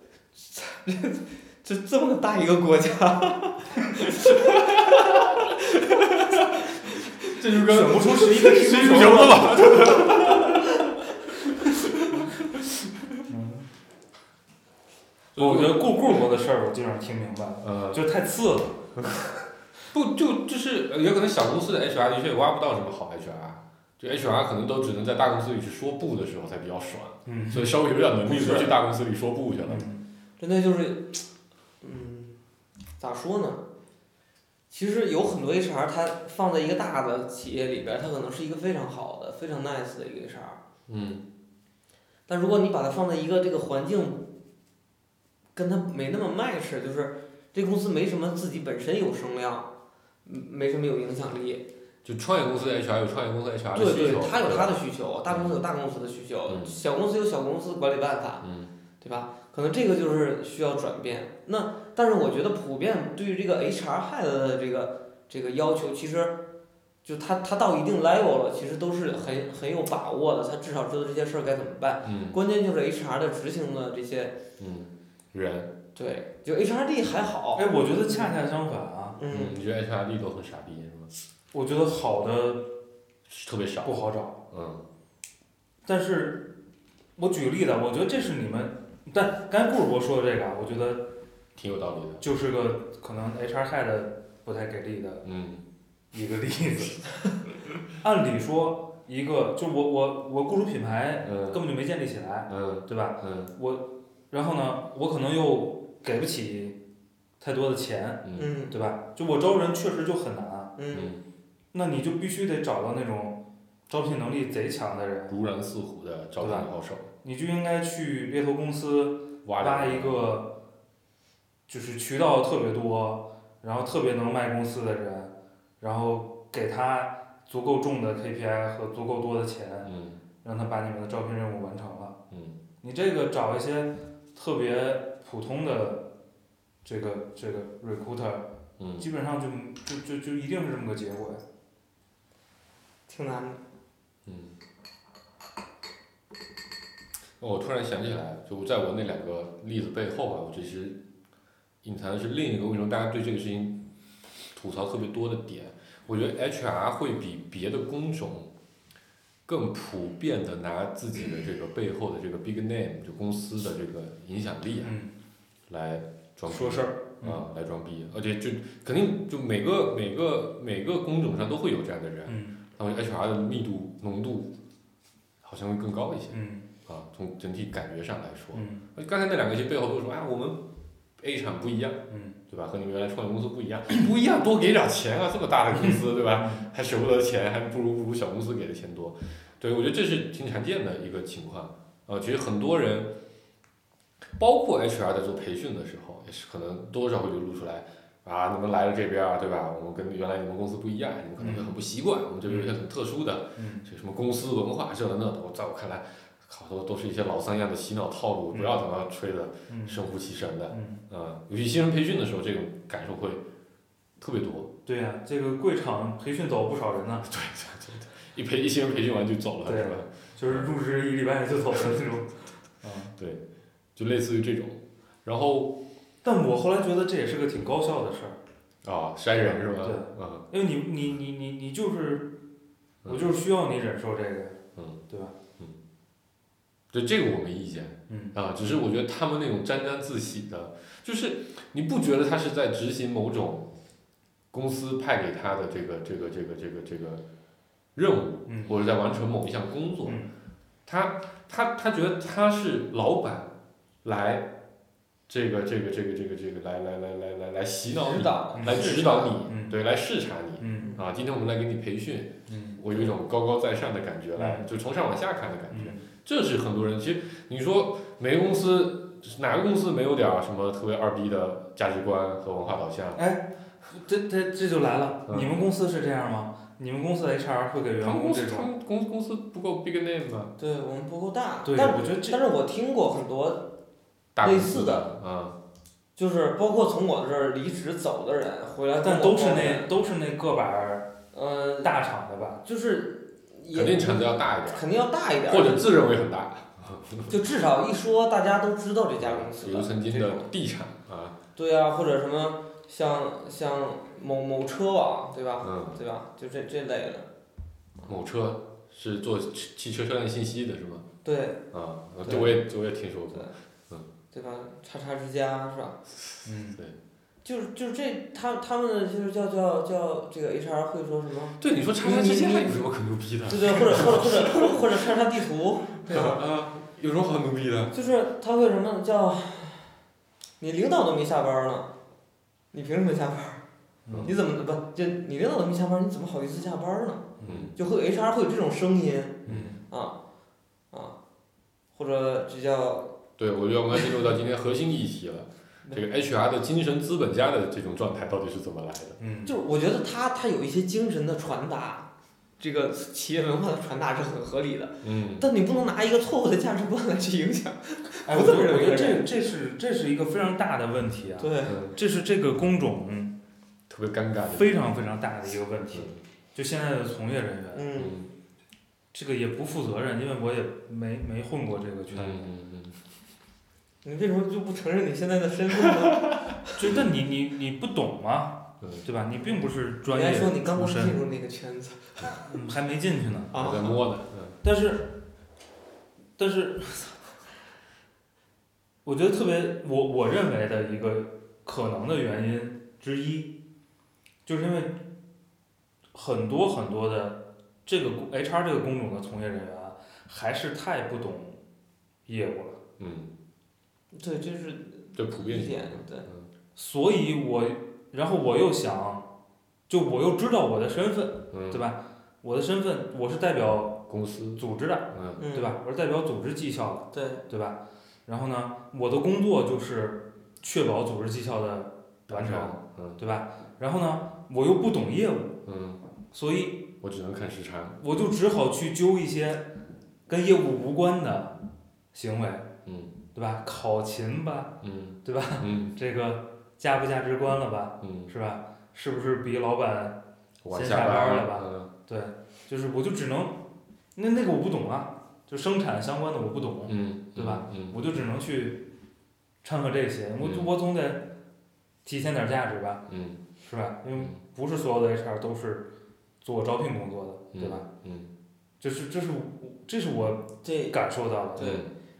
这 这这么大一个国家，这就选不出十一个踢足球了吧？我觉得顾顾博的事儿，我基本上听明白了，呃，就太次了。不就就是呃有可能小公司的 HR 的确也挖不到什么好 HR，就 HR 可能都只能在大公司里去说不的时候才比较爽，嗯所以稍微有点能力是就去大公司里说不去了。嗯真的就是，嗯，咋说呢？其实有很多 HR，他放在一个大的企业里边儿，它可能是一个非常好的、非常 nice 的一个 HR。嗯但如果你把它放在一个这个环境，跟他没那么 match，就是这公司没什么自己本身有声量，嗯没什么有影响力。就创业公司的 HR 有创业公司的 HR 的对需求，对，他有他的需求，大公司有大公司的需求，嗯小公司有小公司管理办法，嗯对吧？可能这个就是需要转变。那但是我觉得普遍对于这个 HR head 的这个这个要求，其实就他他到一定 level 了，其实都是很很有把握的，他至少知道这些事儿该怎么办。嗯关键就是 HR 的执行的这些，嗯，人，对，就 HRD 还好，哎，我觉得恰恰相反啊，嗯，你觉得 HRD 都很傻逼是吗？我觉得好的特别少，不好找，嗯但是我举个例子啊，我觉得这是你们，但刚才顾主播说的这个啊，我觉得挺有道理的，就是个可能 HR head 不太给力的嗯。一个例子。按理说，一个就我我我雇主品牌嗯。根本就没建立起来，嗯。对吧？嗯。然后呢，我可能又给不起太多的钱，嗯。嗯。对吧？就我招人确实就很难，嗯。嗯，那你就必须得找到那种招聘能力贼强的人，如狼似虎的招聘好手，你就应该去猎头公司挖一个，就是渠道特别多，然后特别能卖公司的人，然后给他足够重的 KPI 和足够多的钱，嗯。让他把你们的招聘任务完成了。嗯。你这个找一些特别普通的这个这个 recruiter，嗯。基本上就就就就一定是这么个结果呀。挺难的，嗯。哦我突然想起来，就在我那两个例子背后啊，我其实隐藏的是另一个为什么大家对这个事情吐槽特别多的点。我觉得 HR 会比别的工种更普遍的拿自己的这个背后的这个 big name，就公司的这个影响力啊，嗯，来装说事儿，嗯啊，来装逼，而且就肯定就每个每个每个工种上都会有这样的人，嗯然后 HR 的密度浓度好像会更高一些嗯啊，从整体感觉上来说，嗯刚才那两个其实背后都说啊，我们 A 厂不一样，嗯对吧？和你们原来创业公司不一样，不一样，多给点钱啊，这么大的公司，对吧？还舍不得钱，还不如不如小公司给的钱多。对，我觉得这是挺常见的一个情况。呃，其实很多人，包括 HR 在做培训的时候，也是可能多少会流露出来啊，你们来了这边儿，对吧？我们跟原来你们公司不一样，你们可能会很不习惯，我们这边有一些很特殊的，嗯这什么公司文化这的那的，我在我看来，好多都是一些老三样的洗脑套路，不要他妈吹的嗯神乎其神的。嗯，嗯，尤其新人培训的时候，这种感受会特别多。对呀、这个贵厂培训走不少人呢，对对对对，一培一新人培训完就走了，是吧？就是入职一礼拜就走了那种。啊，就类似于这种，然后但我后来觉得这也是个挺高效的事儿，啊筛人是吧？对嗯因为你你你你你就是，我就是需要你忍受这个，嗯，对吧？嗯对这个我没意见嗯啊，只是我觉得他们那种沾沾自喜的，就是你不觉得他是在执行某种公司派给他的这个这个这个这个这个任务，嗯或者在完成某一项工作，嗯他他他觉得他是老板来这个这个这个这个这个来来来来来来洗脑你，来指导你，嗯对，来视察你。嗯啊，今天我们来给你培训，嗯我有一种高高在上的感觉，来嗯就从上往下看的感觉，嗯这是很多人其实你说每个公司哪个公司没有点儿什么特别二逼的价值观和文化导向？哎这这这就来了，嗯你们公司是这样吗？你们公司的 HR 会给员他们公司他工这种？们公公司不够 big name 吗？对我们不够大，对，但我觉得这但是我听过很多，大类似的嗯，就是包括从我这儿离职走的人回来但都是那都是那个板儿嗯，大厂的吧？就是也肯定厂子要大一点儿，肯定要大一点，或者自认为很大，就至少一说大家都知道这家公司比如曾经的地产啊，对啊，或者什么像像某某车网对吧？嗯，对吧？就这这类的，某车是做汽汽车车辆信息的是吗？对啊，这对我也这我也听说过对，，吧？叉叉之家是吧？嗯，对就是就是这他他们的就是叫叫叫这个 HR 会说什么？对，你说叉叉之家有什么可牛逼的？对对，或者或者或者或者或者叉叉地图，对吧？啊，有什么好牛逼的？就是他会什么叫，你领导都没下班呢，你凭什么下班？嗯你怎么不就你领导都没下班，你怎么好意思下班呢？嗯就会 HR 会有这种声音嗯啊啊，或者这叫对，我觉得我们要进入到今天核心议题了，这个 HR 的精神资本家的这种状态到底是怎么来的？嗯，就是我觉得他他有一些精神的传达，这个企业文化的传达是很合理的，嗯但你不能拿一个错误的价值观来去影响。哎，我觉得我觉得这么认为这这是这是一个非常大的问题啊，对，嗯，这是这个工种特别尴尬的。非常非常大的一个问题。就现在的从业人员，嗯，嗯这个也不负责任，因为我也没没混过这个圈子。嗯嗯你为什么就不承认你现在的身份呢？就但你你你不懂嘛，嗯，对吧？你并不是专业你还说你刚刚，进入那个圈子嗯还没进去呢。我在摸呢。嗯但是，但是，我觉得特别，我我认为的一个可能的原因之一，就是因为很多很多的这个工 HR 这个工种的从业人员啊还是太不懂业务了，嗯，对，这是这普遍性。一点，对，嗯所以我，然后我又想，就我又知道我的身份，嗯，对吧？我的身份我是代表公司，组织的，对？吧？我是代表组织绩效的。对，对吧？然后呢，我的工作就是确保组织绩效的完成，嗯对吧？然后呢，我又不懂业务，嗯，所以我只能看时差。我就只好去揪一些跟业务无关的行为，嗯对吧？考勤吧，嗯对吧？嗯 这个价不价值观了吧，嗯，是吧？是不是比老板先下班班了吧嗯对？就是我就只能，那那个我不懂啊，就生产相关的我不懂，嗯，对吧？嗯我就只能去掺和这些，我嗯我总得体现点价值吧，嗯是吧？因为嗯不是所有的 HR 都是做招聘工作的，嗯，对吧？嗯，这是这是我这是我这感受到的。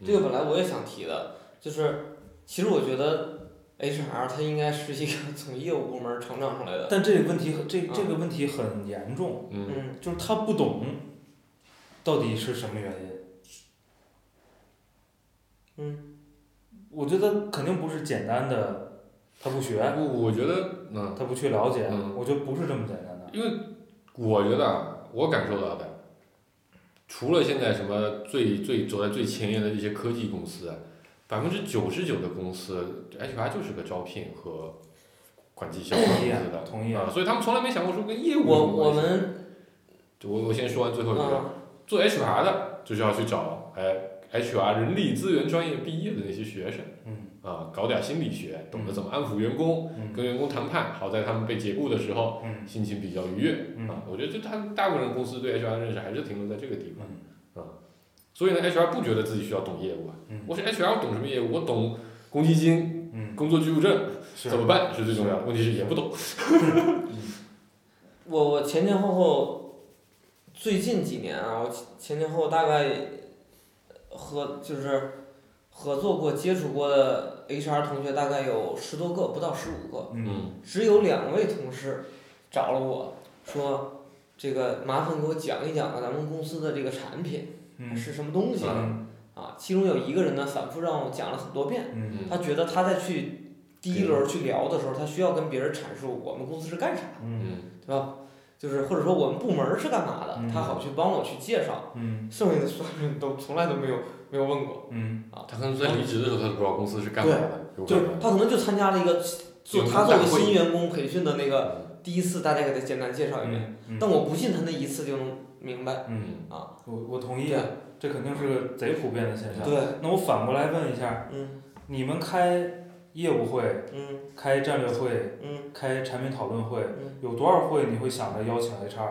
这个本来我也想提的，就是其实我觉得 HR 它应该是一个 从业务部门成长出来的，但这个问题很这啊这个问题很严重，嗯嗯，就是他不懂到底是什么原因。嗯，我觉得肯定不是简单的他不学，我我觉得，嗯，他不去了解，嗯我觉得不是这么简单的。因为我觉得啊，我感受到的，除了现在什么最最走在最前沿的这些科技公司，百分之九十九的公司 HR 就是个招聘和管绩效的啊司的，同意啊，所以他们从来没想过说跟业务有我。我们我我先说完最后一个，嗯。做 HR 的就是要去找哎 HR 人力资源专业毕业的那些学生，嗯啊，搞点心理学，懂得怎么安抚员工，嗯跟员工谈判，好在他们被解雇的时候嗯心情比较愉悦。嗯啊，我觉得就他大部分人公司对 HR 的认识还是停留在这个地方。嗯啊，所以呢，HR 不觉得自己需要懂业务啊。嗯我是 HR，懂什么业务？我懂公积金、嗯，工作居住证怎么办是最重要的。问题是也不懂。我我前前后后最近几年啊，我前前后后大概和就是合作过、接触过的 HR 同学大概有十多个，不到十五个，嗯。只有两位同事找了我说，这个麻烦给我讲一讲啊，咱们公司的这个产品嗯。是什么东西嗯。啊？其中有一个人呢，反复让我讲了很多遍，嗯他觉得他在去第一轮去聊的时候，他需要跟别人阐述我们公司是干啥，嗯嗯。对吧？就是或者说我们部门是干嘛的，嗯。他好去帮我去介绍。嗯。剩下的所有人都从来都没有没有问过，嗯。他可能在离职的时候，他都不知道公司是干嘛的，有可就是。他可能就参加了一个就他作为新员工培训的那个第一次，大家给他简单介绍一遍。嗯但我不信他那一次就能明白。嗯。啊，我我同意啊，这肯定是个贼普遍的现象。对，那我反过来问一下，嗯。你们开业务会、嗯。开战略会、嗯。开产品讨论会，嗯，有多少会你会想着邀请 HR？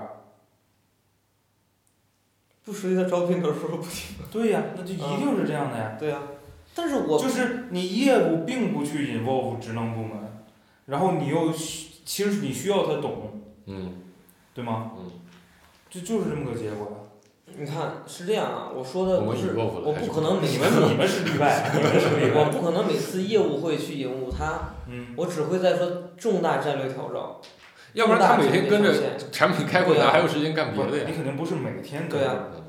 不属于他招聘的时候不听。对呀，那就一定是这样的呀。对呀、但是我就是你业务并不去 involve 职能部门，然后你又需其实你需要他懂，嗯对吗？嗯，就就是这么个结果呀。你看是这样啊，我说的我们不是，involve 了我还是不可能每你 你们是例外，你们是例我外。不可能每次业务会去引入他，嗯我只会在说重大战略调整。要不然他每天跟着产品开会，哪还有时间干别的呀你？肯定不是每天跟对啊着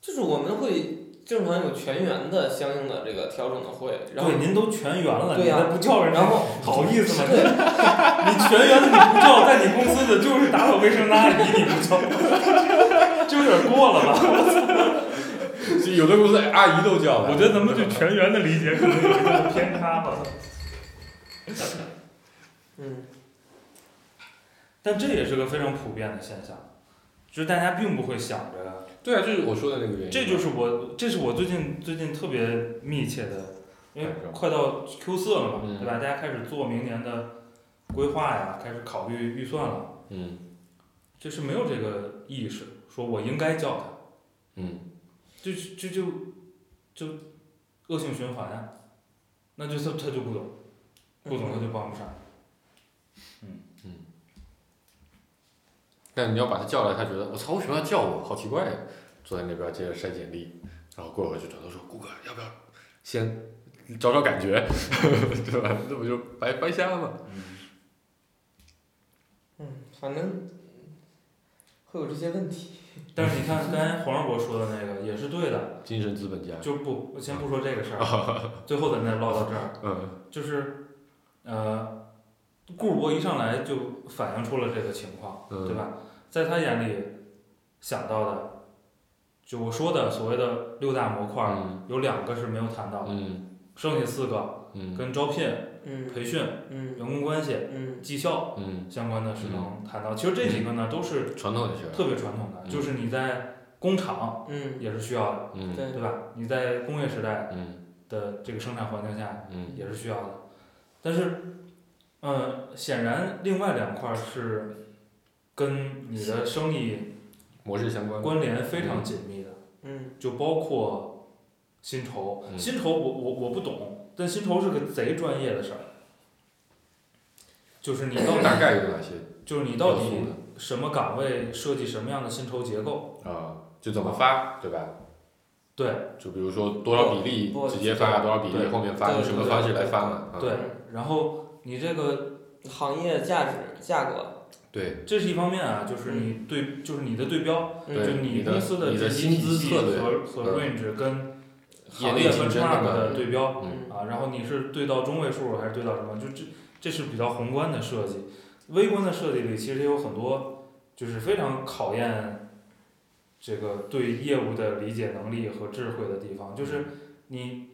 就是我们会正常有全员的相应的这个调整的会，然后对，您都全员了，对呀你还不叫人家然后好意思吗？你全员的你不叫，在你公司的就是打扫卫生阿姨你不叫，这有点过了吧？有的公司阿姨都叫了。我觉得咱们对全员的理解可能有一定的偏差吧。嗯但这也是个非常普遍的现象，就是大家并不会想着，对啊，就是我说的那个原因。这就是我，这是我最近最近特别密切的，因为快到 Q 四了嘛，嗯对吧？大家开始做明年的规划呀，开始考虑预算了，嗯就是没有这个意识，说我应该叫他，嗯就就就就恶性循环呀，那就他他就不懂，不懂他就帮不上。但你要把他叫来，他觉得我操，为什么要叫我？好奇怪呀！坐在那边接着筛简历，然后过会儿就转头说：“顾哥，要不要先找找感觉，对吧？那不就白白瞎吗？嗯，反正会有这些问题。但是你看刚才黄世博说的那个也是对的，精神资本家。就不我先不说这个事儿，最后咱再唠到这儿，嗯就是呃，顾主播一上来就反映出了这个情况，嗯对吧？在他眼里想到的，就我说的所谓的六大模块，嗯。有两个是没有谈到的，嗯。剩下四个嗯。跟招聘、嗯。培训、嗯。员工关系、嗯。绩效嗯，相关的是能谈到。其实这几个呢都是传统的。特别传统的，嗯。就是你在工厂嗯，也是需要的，嗯。对。对吧？你在工业时代嗯。的这个生产环境下嗯。也是需要的，但是，嗯，显然另外两块儿是跟你的生意模式相关。关联非常紧密的，嗯就包括薪酬。嗯薪酬我我我不懂，但薪酬是个贼专业的事儿，就是你到底大概有哪些就是你到底？什么岗位设计什么样的薪酬结构，啊，就怎么发，对吧？对就比如说多少比例直接发，多少比例后面发，对用什么方式来发嘛？啊对，然后你这个行业价值价格，对。这是一方面啊，就是你对就是你的对标，嗯。就你对你的公司你的薪资和和嗯。range 跟行业竞争那 benchmark 的对标嗯。啊，然后你是对到中位数还是对到什么？就这这是比较宏观的设计，微观的设计里其实也有很多就是非常考验这个对业务的理解能力和智慧的地方，就是你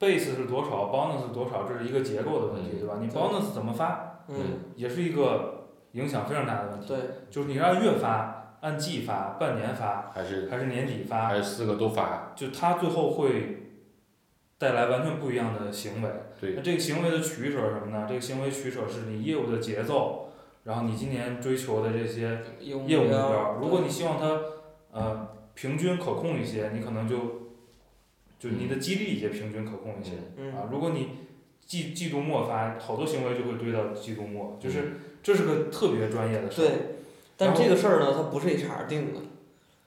base 是多少，bonus 是多少，这是一个结构的问题，嗯。对吧？你 bonus 怎么发，嗯，也是一个影响非常大的问题。对，就是你按月发、按季发、半年发，还是还是年底发，还是四个都发？就它最后会带来完全不一样的行为。对那这个行为的取舍是什么呢？这个行为取舍是你业务的节奏，然后你今年追求的这些业务目标标。如果你希望它呃平均可控一些，你可能就就你的激励也平均可控一些。嗯啊，如果你季季度末发，好多行为就会堆到季度末，嗯就是这是个特别专业的事儿。对，但这个事儿呢，它不是 HR 定的，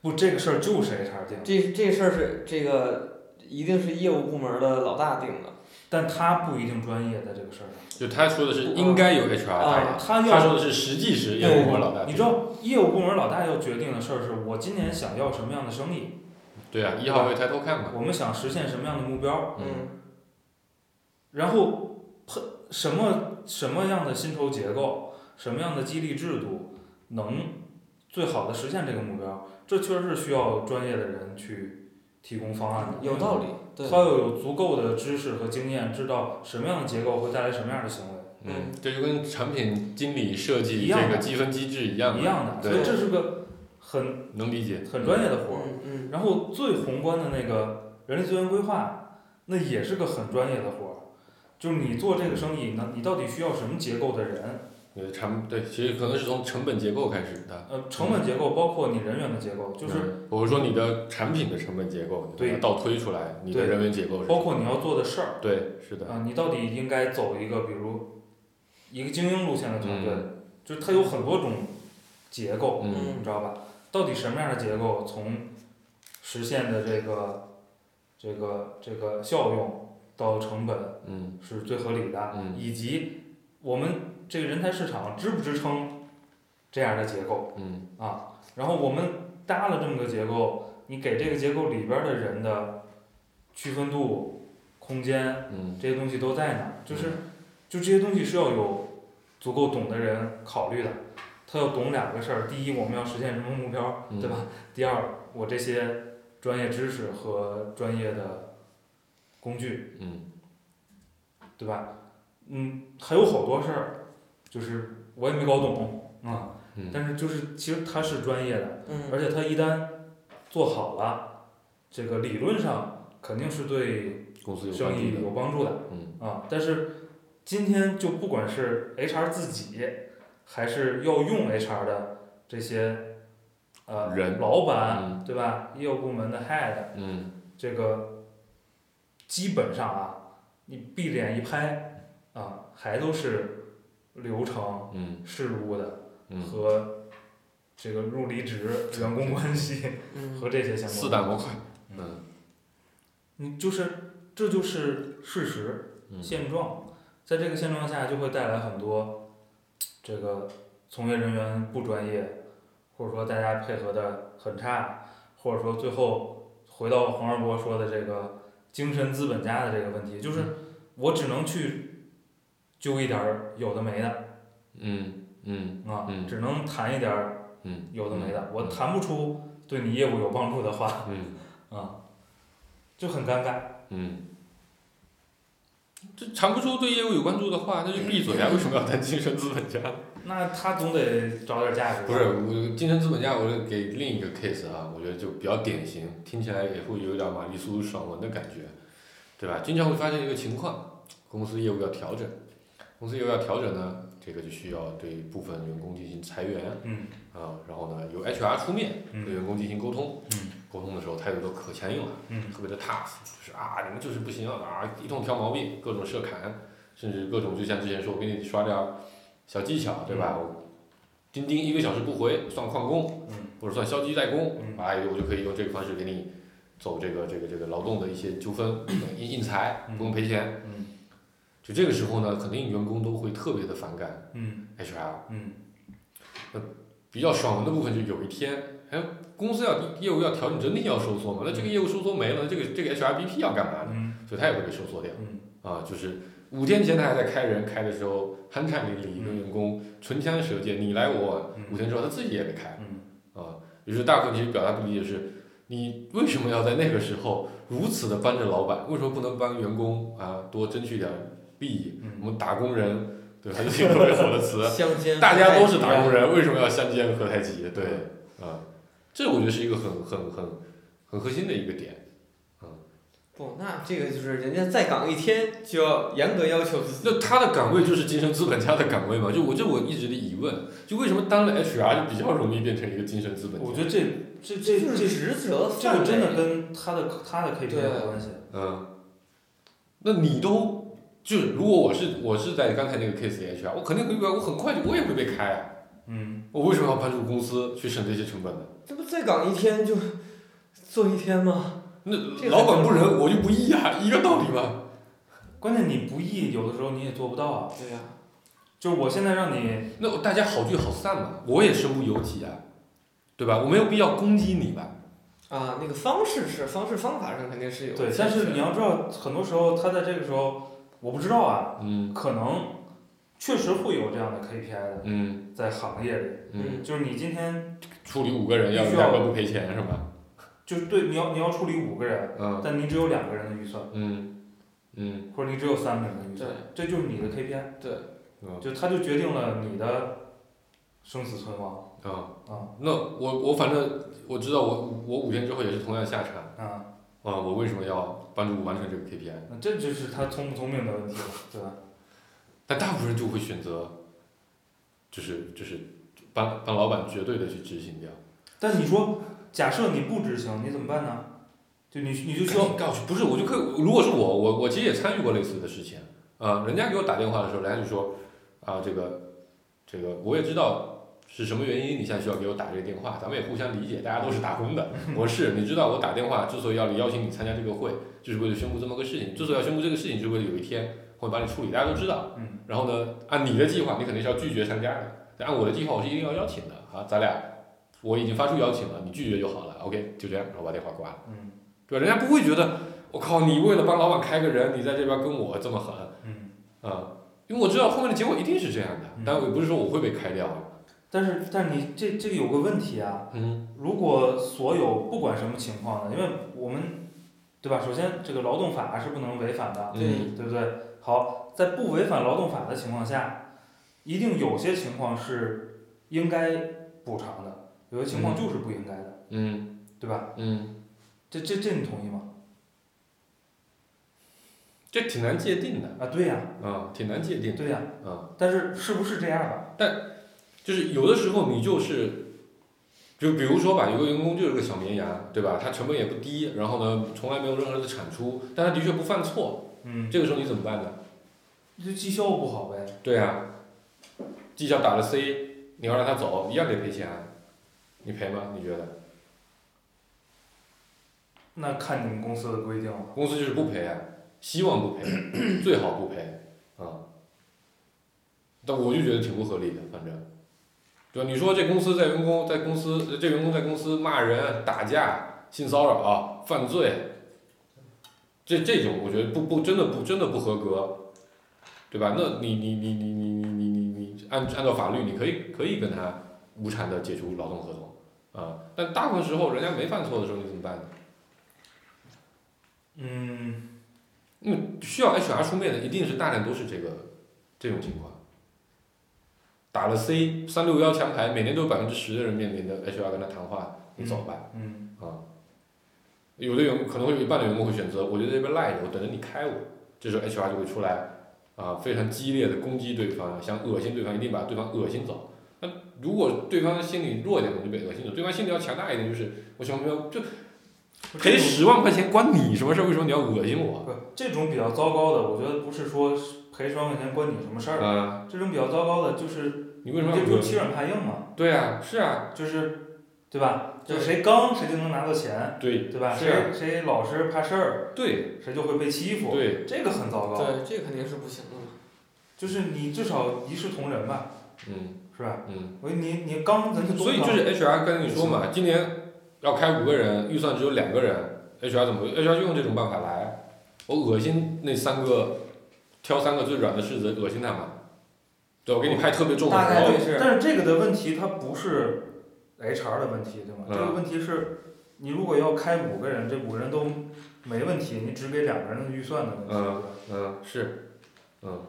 不，这个事儿就是 HR 定的，这这事儿是这个一定是业务部门的老大定的。但他不一定专业在这个事儿上。就他说的是应该有 HR 啊代他他说要的是实际是业务部门老大。你知道业务部门老大要决定的事儿是我今年想要什么样的生意，对啊，一号位抬头看嘛。我们想实现什么样的目标，嗯然后配什么什么样的薪酬结构，什么样的激励制度能最好的实现这个目标，这确实是需要专业的人去提供方案的。有道理。对他。要有足够的知识和经验，知道什么样的结构会带来什么样的行为，嗯，这就跟产品经理设计一样的这个积分机制一样一样的。所以这是个很能理解。很专业的活儿。嗯嗯然后最宏观的那个人力资源规划，那也是个很专业的活儿。就是你做这个生意，那你到底需要什么结构的人？你的产对，其实可能是从成本结构开始的。呃，成本结构包括你人员的结构，就是嗯我是说你的产品的成本结构，对倒推出来，你的人员结构是。包括你要做的事儿对，是的。啊，你到底应该走一个比如一个精英路线的团队，就是它有很多种结构，嗯你知道吧？到底什么样的结构从实现的这个这个这个效用到成本嗯是最合理的，嗯以及我们这个人才市场支不支撑这样的结构嗯啊？然后我们搭了这么个结构，你给这个结构里边儿的人的区分度、空间嗯这些东西都在哪儿？就是就这些东西是要有足够懂的人考虑的。他要懂两个事儿：第一，我们要实现什么目标，嗯对吧？第二，我这些专业知识和专业的工具，嗯对吧？嗯，还有好多事儿，就是我也没搞懂啊，嗯但是就是其实他是专业的，嗯而且他一旦做好了，这个理论上肯定是对公司有生意有帮助的嗯啊。但是今天就不管是 HR 自己，还是要用 HR 的这些呃人老板、嗯对吧？业务部门的 head，嗯这个基本上啊，你闭着眼一拍啊，还都是流程、嗯。事务的嗯，和这个入离职、员工关系嗯。和这些相关的四大模块，嗯。嗯。你就是这就是事实嗯。现状，在这个现状下就会带来很多这个从业人员不专业，或者说大家配合的很差，或者说最后回到黄二波说的这个精神资本家的这个问题，就是我只能去揪一点儿有的没的嗯嗯啊，嗯只能谈一点儿嗯有的没的，我嗯谈不出对你业务有帮助的话嗯啊，就很尴尬。嗯，这谈不出对业务有关注的话，那就闭嘴啊！为什么要谈精神资本家？那他总得找点价值。不是我精神资本家，我给另一个 case 啊，我觉得就比较典型，听起来也会有点玛丽苏爽文的感觉，对吧？经常会发现一个情况，公司业务要调整，公司又要调整呢，这个就需要对部分员工进行裁员，嗯啊，然后呢由 HR 出面对嗯员工进行沟通，嗯沟通的时候态度都可强硬了，嗯特别的 tough，就是啊你们就是不行啊，一通挑毛病，各种设坎，甚至各种就像之前说，我给你刷点小技巧，对吧？我钉钉一个小时不回算旷工，嗯或者算消极怠工，嗯哎，我就可以用这个方式给你走这个这个这个劳动的一些纠纷，硬硬裁，不用赔钱。嗯就这个时候呢，肯定员工都会特别的反感嗯 HR。嗯那比较爽文的部分就有一天，哎，公司要业务要调整，整体要收缩嘛，那这个业务收缩没了，这个这个 HRBP 要干嘛呢？嗯所以他也会被收缩掉。嗯啊，就是五天前他还在开人，开的时候酣畅淋漓，跟嗯员工唇枪舌剑，你来我往。嗯五天之后他自己也被开嗯啊，于是大部分其实表达不理解是，你为什么要在那个时候如此的帮着老板？为什么不能帮员工啊多争取点利益？我嗯们打工人，对吧？这是一个特别火的词。相煎大家都是打工人，为什么要相煎何太急？对，啊，这我觉得是一个很很很很核心的一个点。不，那这个就是人家在岗一天就要严格要求自己。那他的岗位就是精神资本家的岗位嘛？就我这我一直的疑问，就为什么当了 HR 就比较容易变成一个精神资本家？我觉得这这这就是这职责这个真的跟他的他的 KPI 有关系。嗯，那你都就是如果我是我是在刚才那个 case 里 HR，我肯定会我很快就我也会被开啊。嗯我为什么要帮助公司去省这些成本呢？这不在岗一天就做一天吗？那老板不仁，我就不义啊，一个道理嘛。关键你不义，有的时候你也做不到啊。对呀、就是我现在让你，那大家好聚好散嘛，我也身不由己啊，对吧？我没有必要攻击你吧？啊，那个方式是方式方法上肯定是有。对，但是你要知道，很多时候他在这个时候，我不知道啊，嗯。可能确实会有这样的 KPI 的，嗯。在行业里，嗯，就是你今天处理五个人要必须要两个不赔钱是吧？就是对你要你要处理五个人，嗯。但你只有两个人的预算，嗯。嗯。或者你只有三个人的预对。算，这就是你的 KPI，对。就它就决定了你的生死存亡。啊。啊那我我反正我知道我我五天之后也是同样下场。啊，啊，我为什么要帮助完成这个 KPI？那这就是他聪不聪明的问题了，对吧？但大部分人就会选择，就是就是帮帮老板绝对的去执行掉。但你说，假设你不执行，你怎么办呢？就你你就需要告诉不是，我就可以，如果是我，我我其实也参与过类似的事情啊、人家给我打电话的时候，人家就说啊，这个这个我也知道是什么原因，你现在需要给我打这个电话，咱们也互相理解，大家都是打工的。我是，你知道我打电话之所以要邀请你参加这个会，就是为了宣布这么个事情，之所以要宣布这个事情，就是为了有一天会把你处理，大家都知道。嗯然后呢，按你的计划，你肯定是要拒绝参加的，但按我的计划，我是一定要邀请的啊，咱俩我已经发出邀请了，你拒绝就好了，OK，就这样，然后把电话挂了。嗯对吧？人家不会觉得我靠，你为了帮老板开个人，你在这边跟我这么狠嗯。啊、因为我知道后面的结果一定是这样的，嗯但我也不是说我会被开掉啊。但是但是你这这个有个问题啊，嗯如果所有不管什么情况呢，因为我们对吧？首先这个劳动法是不能违反的，嗯对不对？好，在不违反劳动法的情况下，一定有些情况是应该补偿的，有些情况就是不应该的，嗯对吧？嗯，这这这你同意吗？这挺难界定的啊，对呀、啊，挺难界定对呀、的啊。但是是不是这样吧？就是有的时候你就是，就比如说吧，有个员工就是个小绵羊，对吧？他成本也不低，然后呢，从来没有任何的产出，但他的确不犯错，嗯，这个时候你怎么办呢？就绩效不好呗。对啊，绩效打了 C，你要让他走，一样得赔钱啊，你赔吗？你觉得？那看你们公司的规定了。公司就是不赔啊，希望不赔，最好不赔啊。但我就觉得挺不合理的，反正，对吧？你说这公司在员工在公司这员工在公司骂人、打架、性骚扰、犯罪，这这种我觉得不不真的不真的不合格，对吧？那你你你你你你你你你按按照法律，你可以可以跟他无偿的解除劳动合同啊，但大部分时候人家没犯错的时候，你怎么办呢？嗯，那，需要 HR 出面的一定是大量都是这个这种情况。打了 C 三六幺强牌，每年都有百分之十的人面临着 HR 跟他谈话，你走吧嗯，啊。有的员工可能会有一半的员工会选择，我就在这边赖着，我等着你开我。这时候 HR 就会出来啊，非常激烈的攻击对方，想恶心对方，一定把对方恶心走。那如果对方心理弱一点，我就被恶心走；对方心理要强大一点，就是我想要就赔十万块钱关你什么事儿？为什么你要恶心我？不，这种比较糟糕的，我觉得不是说赔十万块钱关你什么事儿。啊，这种比较糟糕的，就是你为什么这要欺软怕硬嘛，对啊，是啊，就是，对吧？就对谁刚谁就能拿到钱，对对吧？啊谁谁老实怕事儿，对谁就会被欺负，对，这个很糟糕。对，这肯定是不行的。就是你至少一视同仁吧，嗯是吧？嗯，我你你刚咱就所以就是 HR 跟你说嘛，今年要开五个人，预算只有两个人，HR 怎么？HR 就用这种办法来，我恶心那三个，挑三个最软的柿子恶心他们，对，我给你派特别重的活大概率，是但是这个的问题它不是 HR 的问题，对吗？嗯这个问题是，你如果要开五个人，这五个人都没问题，你只给两个人的预算的问题，嗯对吧？嗯是，嗯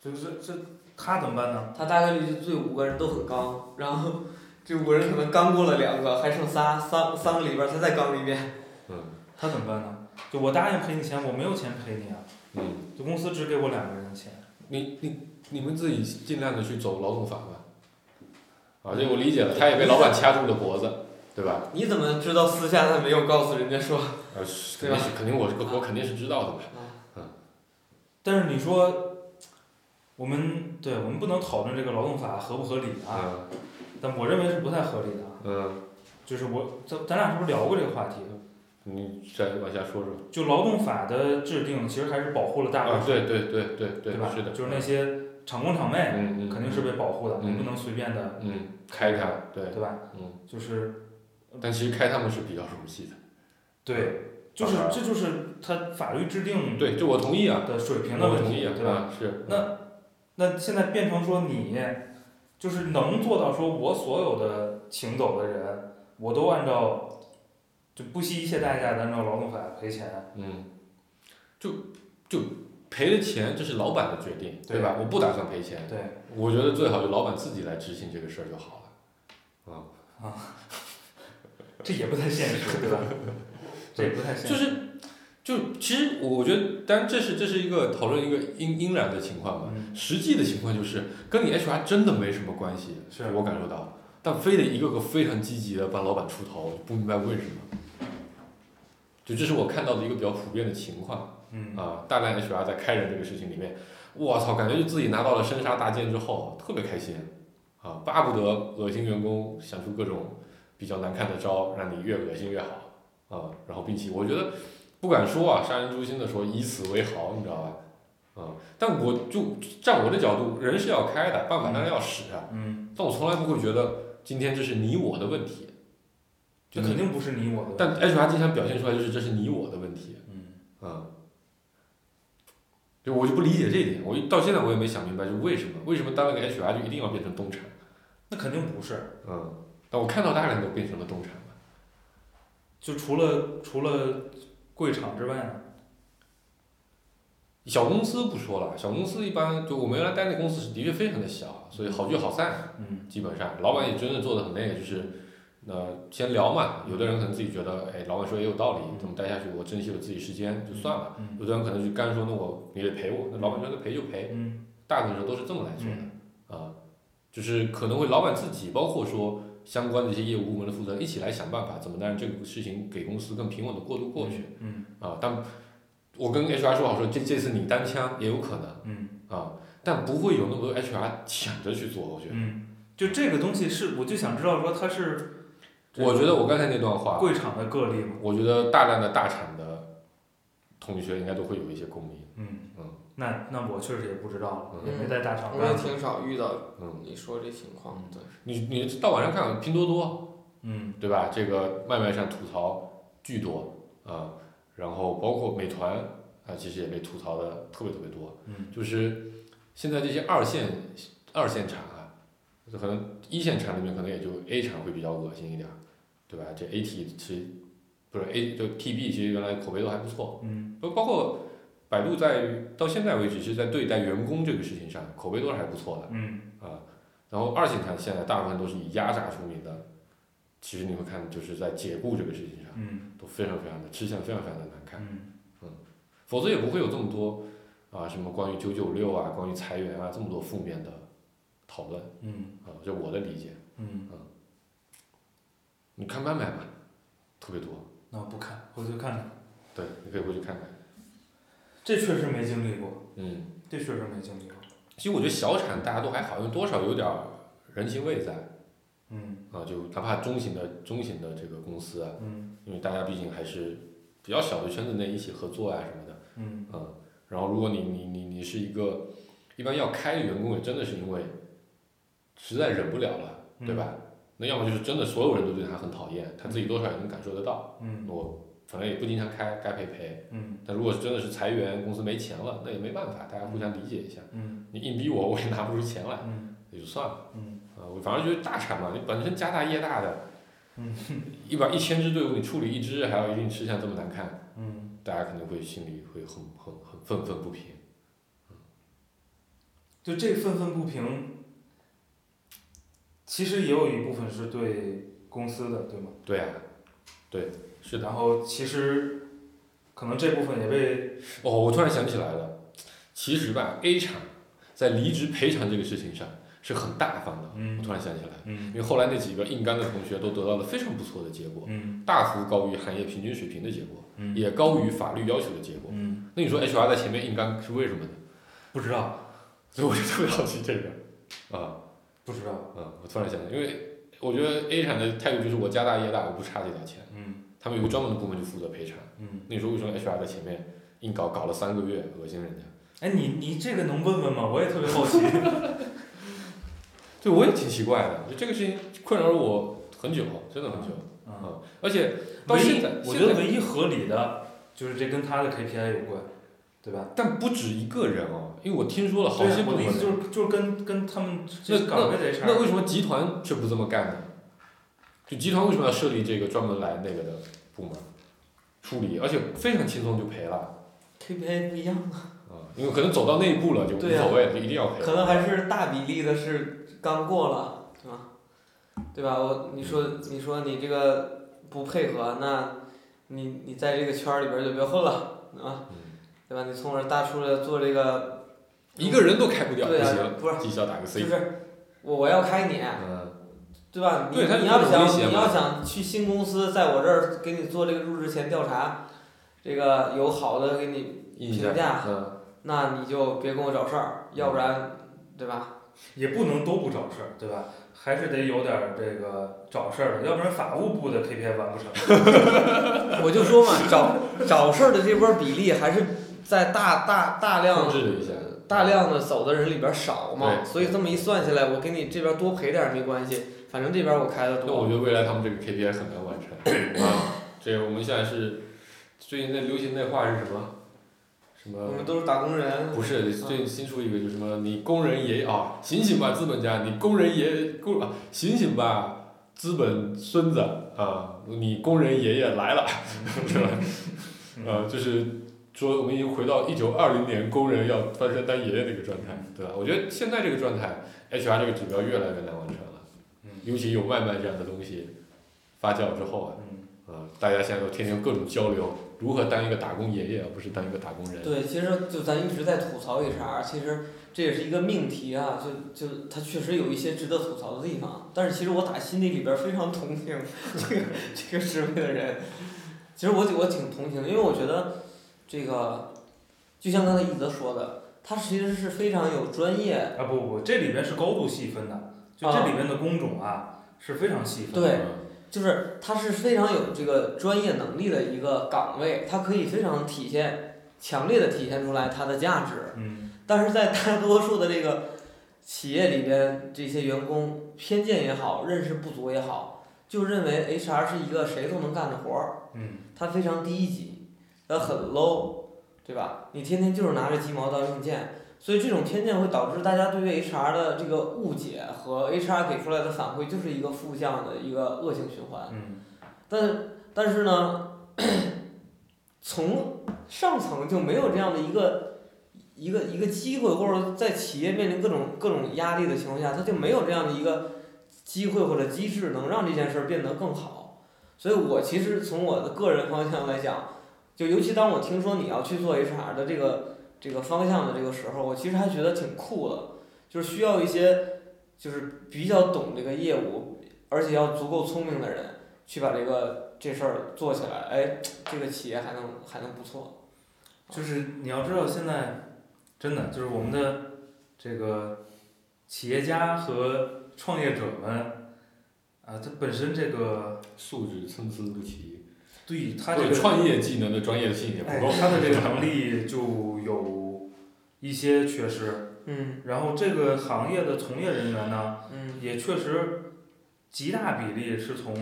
就是这他怎么办呢？他大概率就这五个人都很刚，然后这五个人可能刚过了两个，还剩仨，三三个里边儿他再刚一遍。嗯他怎么办呢？就我答应赔你钱，我没有钱赔你啊，嗯，就公司只给我两个人的钱。你你你们自己尽量的去走劳动法吧，啊，这我理解了，他也被老板掐住了脖子，对吧？你怎么知道私下他没有告诉人家说？呃，是肯定是肯定我我肯定是知道的嘛。但是你说，我们对我们不能讨论这个劳动法合不合理啊，嗯但我认为是不太合理的啊。嗯，就是我咱咱俩是不是聊过这个话题？你再往下说说。就劳动法的制定，其实还是保护了大多啊，对对对对对，对吧？是的。就是那些厂工厂妹，肯定是被保护的，嗯你不能随便的，嗯开他，对，对吧？嗯，就是但其实开他们是比较熟悉的。对，就是啊这就是他法律制定对，这我同意啊，的水平的问题，对吧？啊是。那那现在变成说你，就是能做到说我所有的请走的人，我都按照就不惜一切代价的按照劳动法赔钱，嗯，就就赔了钱，这是老板的决定，对对吧？我不打算赔钱，对，我觉得最好就老板自己来执行这个事儿就好了。啊这也不太现实，对吧？这也不太现实。就是就其实我觉得，当然这是这是一个讨论一个因因然的情况吧。嗯，实际的情况就是跟你 HR 真的没什么关系，是我感受到，但非得一个个非常积极的帮老板出头，不明白为什么。就这是我看到的一个比较普遍的情况嗯，啊，大量 HR 在开人这个事情里面，我操，感觉就自己拿到了生杀大剑之后，特别开心，啊，巴不得恶心员工，想出各种比较难看的招，让你越恶心越好，啊，然后并且我觉得不敢说啊，杀人诛心的说以此为豪，你知道吧？啊，但我就站我的角度，人是要开的，办法当然要使啊，嗯，但我从来不会觉得今天这是你我的问题，这肯定不是你我的问题。但 HR 经常表现出来就是这是你我的问题，嗯，啊，就，我就不理解这一点，我到现在我也没想明白，就为什么为什么当了个 HR 就一定要变成东产？那肯定不是。嗯，但我看到大量都变成了东产了。就除了除了贵厂之外呢？小公司不说了，小公司一般就我们原来待那公司是的确非常的小，所以好聚好散，嗯基本上老板也真的做的很那个，就是呃先聊嘛，有的人可能自己觉得，哎，老板说也有道理，这么待下去我珍惜我自己时间就算了，嗯有的人可能就干说那我你得赔我，那老板说那赔就赔，嗯。大部分时候都是这么来做的。嗯。啊，就是可能会老板自己，包括说相关的一些业务部门的负责人一起来想办法，怎么让这个事情给公司更平稳的过渡过去。嗯啊，但我跟 HR 说好说，这这次你单枪也有可能。嗯。啊，但不会有那么多 HR 抢着去做，我觉得。嗯，就这个东西是，我就想知道说他是我觉得我刚才那段话，贵厂的个例嘛。我觉得大量的大厂的同学应该都会有一些共鸣。嗯嗯，那那我确实也不知道也没在大厂我也。挺少遇到嗯，你说这情况，对，你你到网上看拼多多，嗯对吧？这个外卖上吐槽巨多啊，然后包括美团啊，其实也被吐槽的特别特别多。嗯就是现在这些二线二线厂啊，就可能一线厂里面可能也就 A 厂会比较恶心一点儿，对吧？这 AT 其实不是 A 就 TB 其实原来口碑都还不错，嗯包包括百度在到现在为止其实在对待员工这个事情上口碑都是还不错的。嗯啊，然后二线厂现在大部分都是以压榨出名的，其实你会看就是在解雇这个事情上嗯都非常非常的吃相非常非常的难看，嗯嗯否则也不会有这么多啊什么关于九九六啊、关于裁员啊这么多负面的讨论嗯啊，这我的理解。嗯，你看麦买吧，特别多，那我不看，回去看看。对，你可以回去看看。这确实没经历过，嗯，这确实没经历过。其实我觉得小厂大家都还好，因为多少有点儿人情味在。嗯。啊，就哪怕中型的中型的这个公司啊，嗯。因为大家毕竟还是比较小的圈子内一起合作啊什么的，嗯。嗯，然后如果你你你你是一个，一般要开的员工也真的是因为实在忍不了了，嗯。对吧？那要么就是真的所有人都对他很讨厌，他自己多少也能感受得到，嗯我反正也不经常开，该赔赔。嗯但如果是真的是裁员，公司没钱了，那也没办法，大家互相理解一下。嗯你硬逼我，我也拿不出钱来，嗯也就算了。嗯啊，我反正觉得大厂嘛，你本身家大业大的，嗯，一把一千支队伍，你处理一支还要一定吃相这么难看，嗯，大家肯定会心里会很很很愤愤不平。就这愤愤不平，其实也有一部分是对公司的，对吗？对啊、对，是的。然后其实可能这部分也被哦，我突然想起来了，其实吧，A 厂在离职赔偿这个事情上是很大方的。嗯我突然想起来，嗯因为后来那几个硬干的同学都得到了非常不错的结果，嗯大幅高于行业平均水平的结果，嗯也高于法律要求的结果。嗯，那你说 HR 在前面硬干是为什么呢？不知道所以我就特别好奇这个。啊，不知道，嗯，我突然想起来，因为我觉得 A 产的态度就是我家大业大，我不差这点钱。嗯他们有个专门的部门就负责赔偿。嗯，那时候为什么 HR 在前面硬搞搞了三个月，恶心人家？哎，你你这个能问问吗？我也特别好奇。对，我也挺奇怪的，就这个事情困扰了我很久，真的很久。嗯，嗯，而且到唯一现在，我觉得唯一合理的就是这跟他的 KPI 有关，对吧？但不止一个人哦，因为我听说了好对呀些部门我的意思就是就是跟跟他们这那岗位的 HR，那为什么集团却不这么干呢？就集团为什么要设立这个专门来那个的部门处理，而且非常轻松就赔了 KPI 不一样，啊？因为可能走到那一步了就无所谓了，就一定要赔。可能还是大比例的是刚过了，对吧？对吧？我你说你说你这个不配合，那你你在这个圈儿里边就别混了，啊，嗯对吧？你从而大出来做这个，一个人都开不掉，不是绩效打个就。是我我要开你，嗯，对吧？你你要想你要想去新公司，在我这儿给你做这个入职前调查，这个有好的给你，评价嗯，那你就别跟我找事儿，要不然，对吧？也不能都不找事儿，对吧？还是得有点儿这个找事儿的，要不然法务部的 KPI 完不成。我就说嘛，找找事儿的这波比例还是在大大大量控制一下。大量的走的人里边少嘛，所以这么一算下来，我给你这边多赔点没关系，反正这边我开的多。那我觉得未来他们这个 KPI 很难完成 啊。这个我们现在是最近那流行那话是什么？什么？我们都是打工人，不是，最近新出一个就是什么？你工人爷啊，醒醒吧，资本家！你工人爷工啊，醒醒吧，资本孙子啊！你工人爷爷来了，是吧？呃，就是说我们已经回到一九二零年工人要翻身当爷爷那个状态，对吧？我觉得现在这个状态，HR 这个指标越来越难完成了，嗯尤其有外卖这样的东西发酵之后啊，嗯，呃，大家现在都天天各种交流，如何当一个打工爷爷，而不是当一个打工人。对，其实就咱一直在吐槽 HR，其实这也是一个命题啊，就就它确实有一些值得吐槽的地方，但是其实我打心底里边非常同情这个这个职位的人，其实我我挺同情的，因为我觉得这个就像刚才一泽说的，他其实是非常有专业，啊不不，这里边是高度细分的，就这里边的工种啊是非常细分的。对就是他是非常有这个专业能力的一个岗位，它可以非常体现强烈的体现出来它的价值。嗯，但是在大多数的这个企业里边，这些员工偏见也好，认识不足也好，就认为 HR 是一个谁都能干的活儿，嗯，它非常低级，它很 low，对吧？你天天就是拿着鸡毛当令箭，所以这种偏见会导致大家对于 HR 的这个误解和 HR 给出来的反馈就是一个负向的一个恶性循环。嗯，但但是呢，从上层就没有这样的一个一个一个机会，或者在企业面临各种各种压力的情况下，他就没有这样的一个机会或者机制能让这件事儿变得更好。所以我其实从我的个人方向来讲，就尤其当我听说你要去做 HR 的这个这个方向的这个时候，我其实还觉得挺酷的，就是需要一些就是比较懂这个业务，而且要足够聪明的人。去把这个这事儿做起来，哎，这个企业还能还能不错。就是你要知道现在真的就是我们的这个企业家和创业者们啊，他本身这个素质参差不齐，对他这个创业技能的专业性也不哎够。，他的这个能力 就有一些缺失，嗯。然后这个行业的从业人员呢，嗯。也确实极大比例是从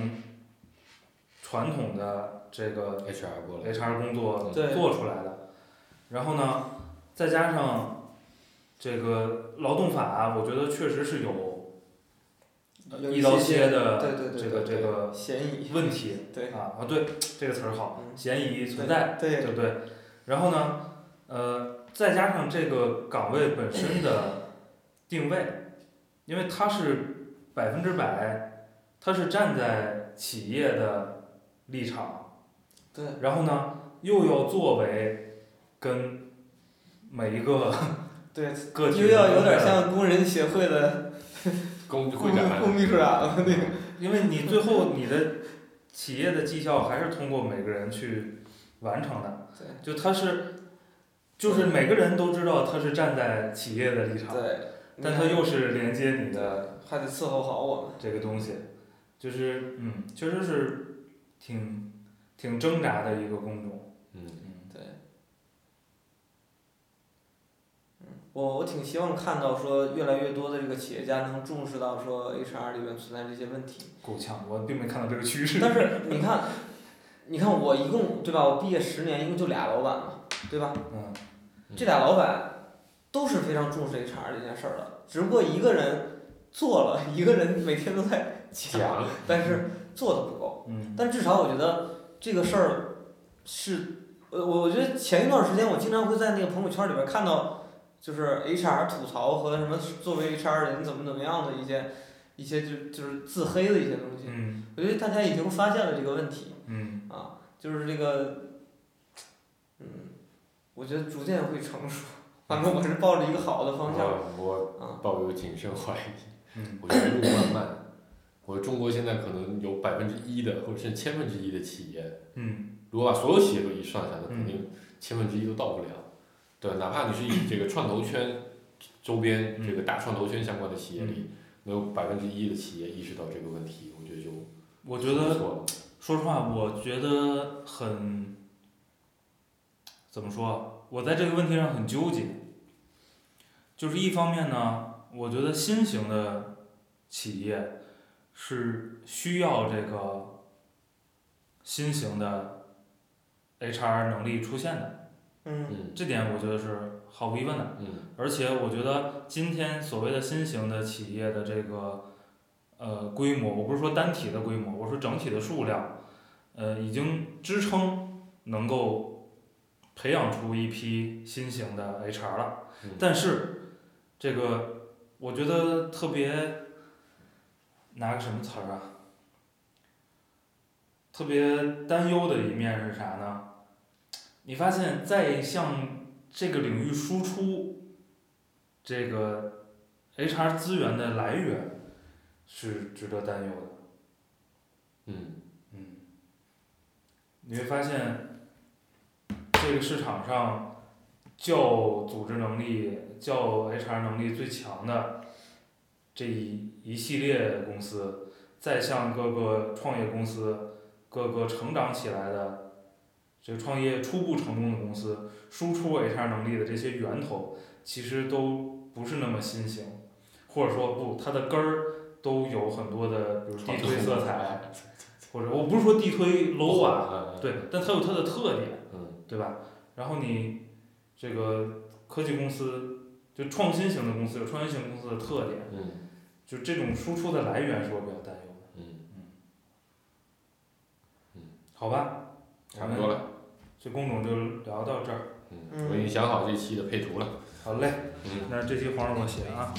传统的这个 HR 过来，HR 工作做出来的，然后呢，再加上这个劳动法，我觉得确实是有有一刀些切的这个这个嫌疑。问题对啊啊，对这个词儿好，嗯嫌疑存在，对对不对？然后呢，呃，再加上这个岗位本身的定位，因为它是百分之百，它是站在企业的立场，对然后呢，又要作为跟每一个对，个体又要有点的像工人协会的副工会长副秘书长那个。因为你最后你的企业的绩效还是通过每个人去完成的，对就他是，就是每个人都知道他是站在企业的立场，对，但他又是连接你的还得伺候好我们。这个东西，就是嗯，确实是挺挺挣扎的一个工种，嗯，嗯，对。我我挺希望看到说越来越多的这个企业家能重视到说 HR 里面存在这些问题。够呛，我并没看到这个趋势。但是你看，你看我一共对吧？我毕业十年，一共就俩老板嘛，对吧？嗯，这俩老板都是非常重视 HR 这件事儿的，只不过一个人做了，一个人每天都在讲，讲，但是做的不够。嗯，但至少我觉得这个事儿是，呃，我我觉得前一段时间我经常会在那个朋友圈里边看到，就是 HR 吐槽和什么作为 HR 人怎么怎么样的一些一些就就是自黑的一些东西。嗯，我觉得大家已经发现了这个问题嗯，啊，就是这个，嗯，我觉得逐渐会成熟。反正我是抱着一个好的方向我。抱有谨慎怀疑。嗯，我觉得路漫漫。我中国现在可能有百分之一的，或者是千分之一的企业，嗯，如果把所有企业都一算下来，嗯肯定千分之一都到不了。对，哪怕你是以这个创投圈周边嗯这个大创投圈相关的企业里，能有百分之一的企业意识到这个问题，我觉得就我觉得。说实话，我觉得很，怎么说？我在这个问题上很纠结。就是一方面呢，我觉得新型的企业是需要这个新型的 HR 能力出现的，嗯嗯这点我觉得是毫无疑问的。嗯而且我觉得今天所谓的新型的企业的这个呃规模，我不是说单体的规模，我说整体的数量，呃，已经支撑能够培养出一批新型的 HR 了嗯，但是这个我觉得特别拿个什么词儿啊？特别担忧的一面是啥呢？你发现，在向这个领域输出这个 HR 资源的来源是值得担忧的。嗯嗯，你会发现，这个市场上较组织能力、较 HR 能力最强的这一一系列公司，再向各个创业公司、各个成长起来的这个创业初步成功的公司输出 HR 能力的这些源头，其实都不是那么新型，或者说不，它的根儿都有很多的，比如地推色彩。或者我不是说地推 low 啊，啊，对，但它有它的特点，嗯对吧？然后你这个科技公司，就创新型的公司有创新型公司的特点，嗯就这种输出的来源是我比较担忧的。嗯，好吧，差不多了。这工种就聊到这儿。嗯，我已经想好这期的配图了。好嘞，嗯，那这期黄世我写啊。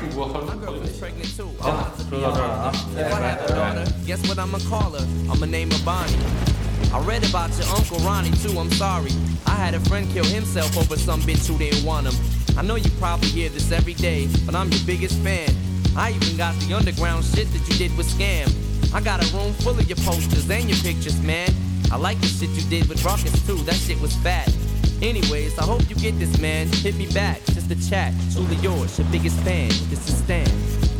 不过好久好久没写。好，说到这儿了啊。If I have a daughter, guess what I'ma call her? I'ma name her Bonnie. I read about your Uncle Ronnie too, I'm sorry. I had a friend kill himself over some bitch who didn't want him. I know you probably hear this every day, but I'm your biggest fan. I even got the underground shit that you did with Scam. I got a room full of your posters and your pictures, man. I like the shit you did with Ruckus too, that shit was fat. Anyways, I hope you get this, man. Hit me back, just a chat. Truly yours, your biggest fan. This is Stan.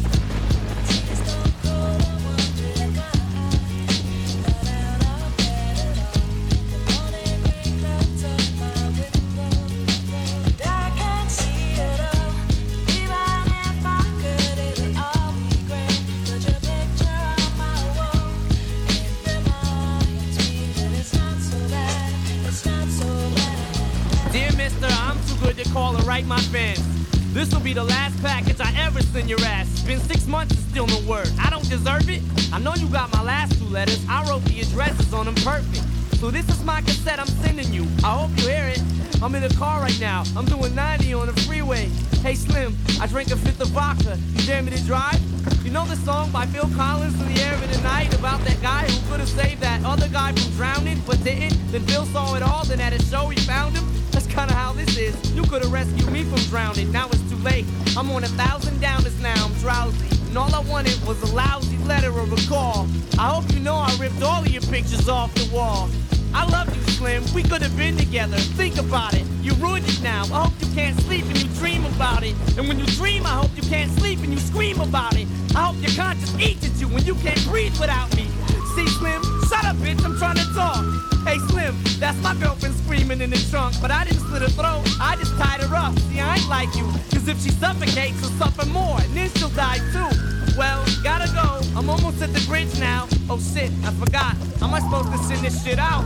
By Phil Collins in the air of the night about that guy who could have saved that other guy from drowning but didn't? Then Phil saw it all, then at a show he found him. That's kinda how this is. You could have rescued me from drowning. Now it's too late. I'm on a thousand downers now. I'm drowsy. And all I wanted was a lousy letter or a call. I hope you know I ripped all of your pictures off the wall. I love Slim. We could have been together. Think about it. You ruined it now. I hope you can't sleep and you dream about it. And when you dream, I hope you can't sleep and you scream about it. I hope your conscience eats at you when you can't breathe without me. See, Slim, shut up, bitch. I'm trying to talk. Hey, Slim, that's my girlfriend screaming in the trunk. But I didn't slit her throat. I just tied her up. See, I ain't like you. Cause if she suffocates, she'll suffer more. And then she'll die too. Well, gotta go. I'm almost at the bridge now. Oh shit, I forgot. How am I supposed to send this shit out?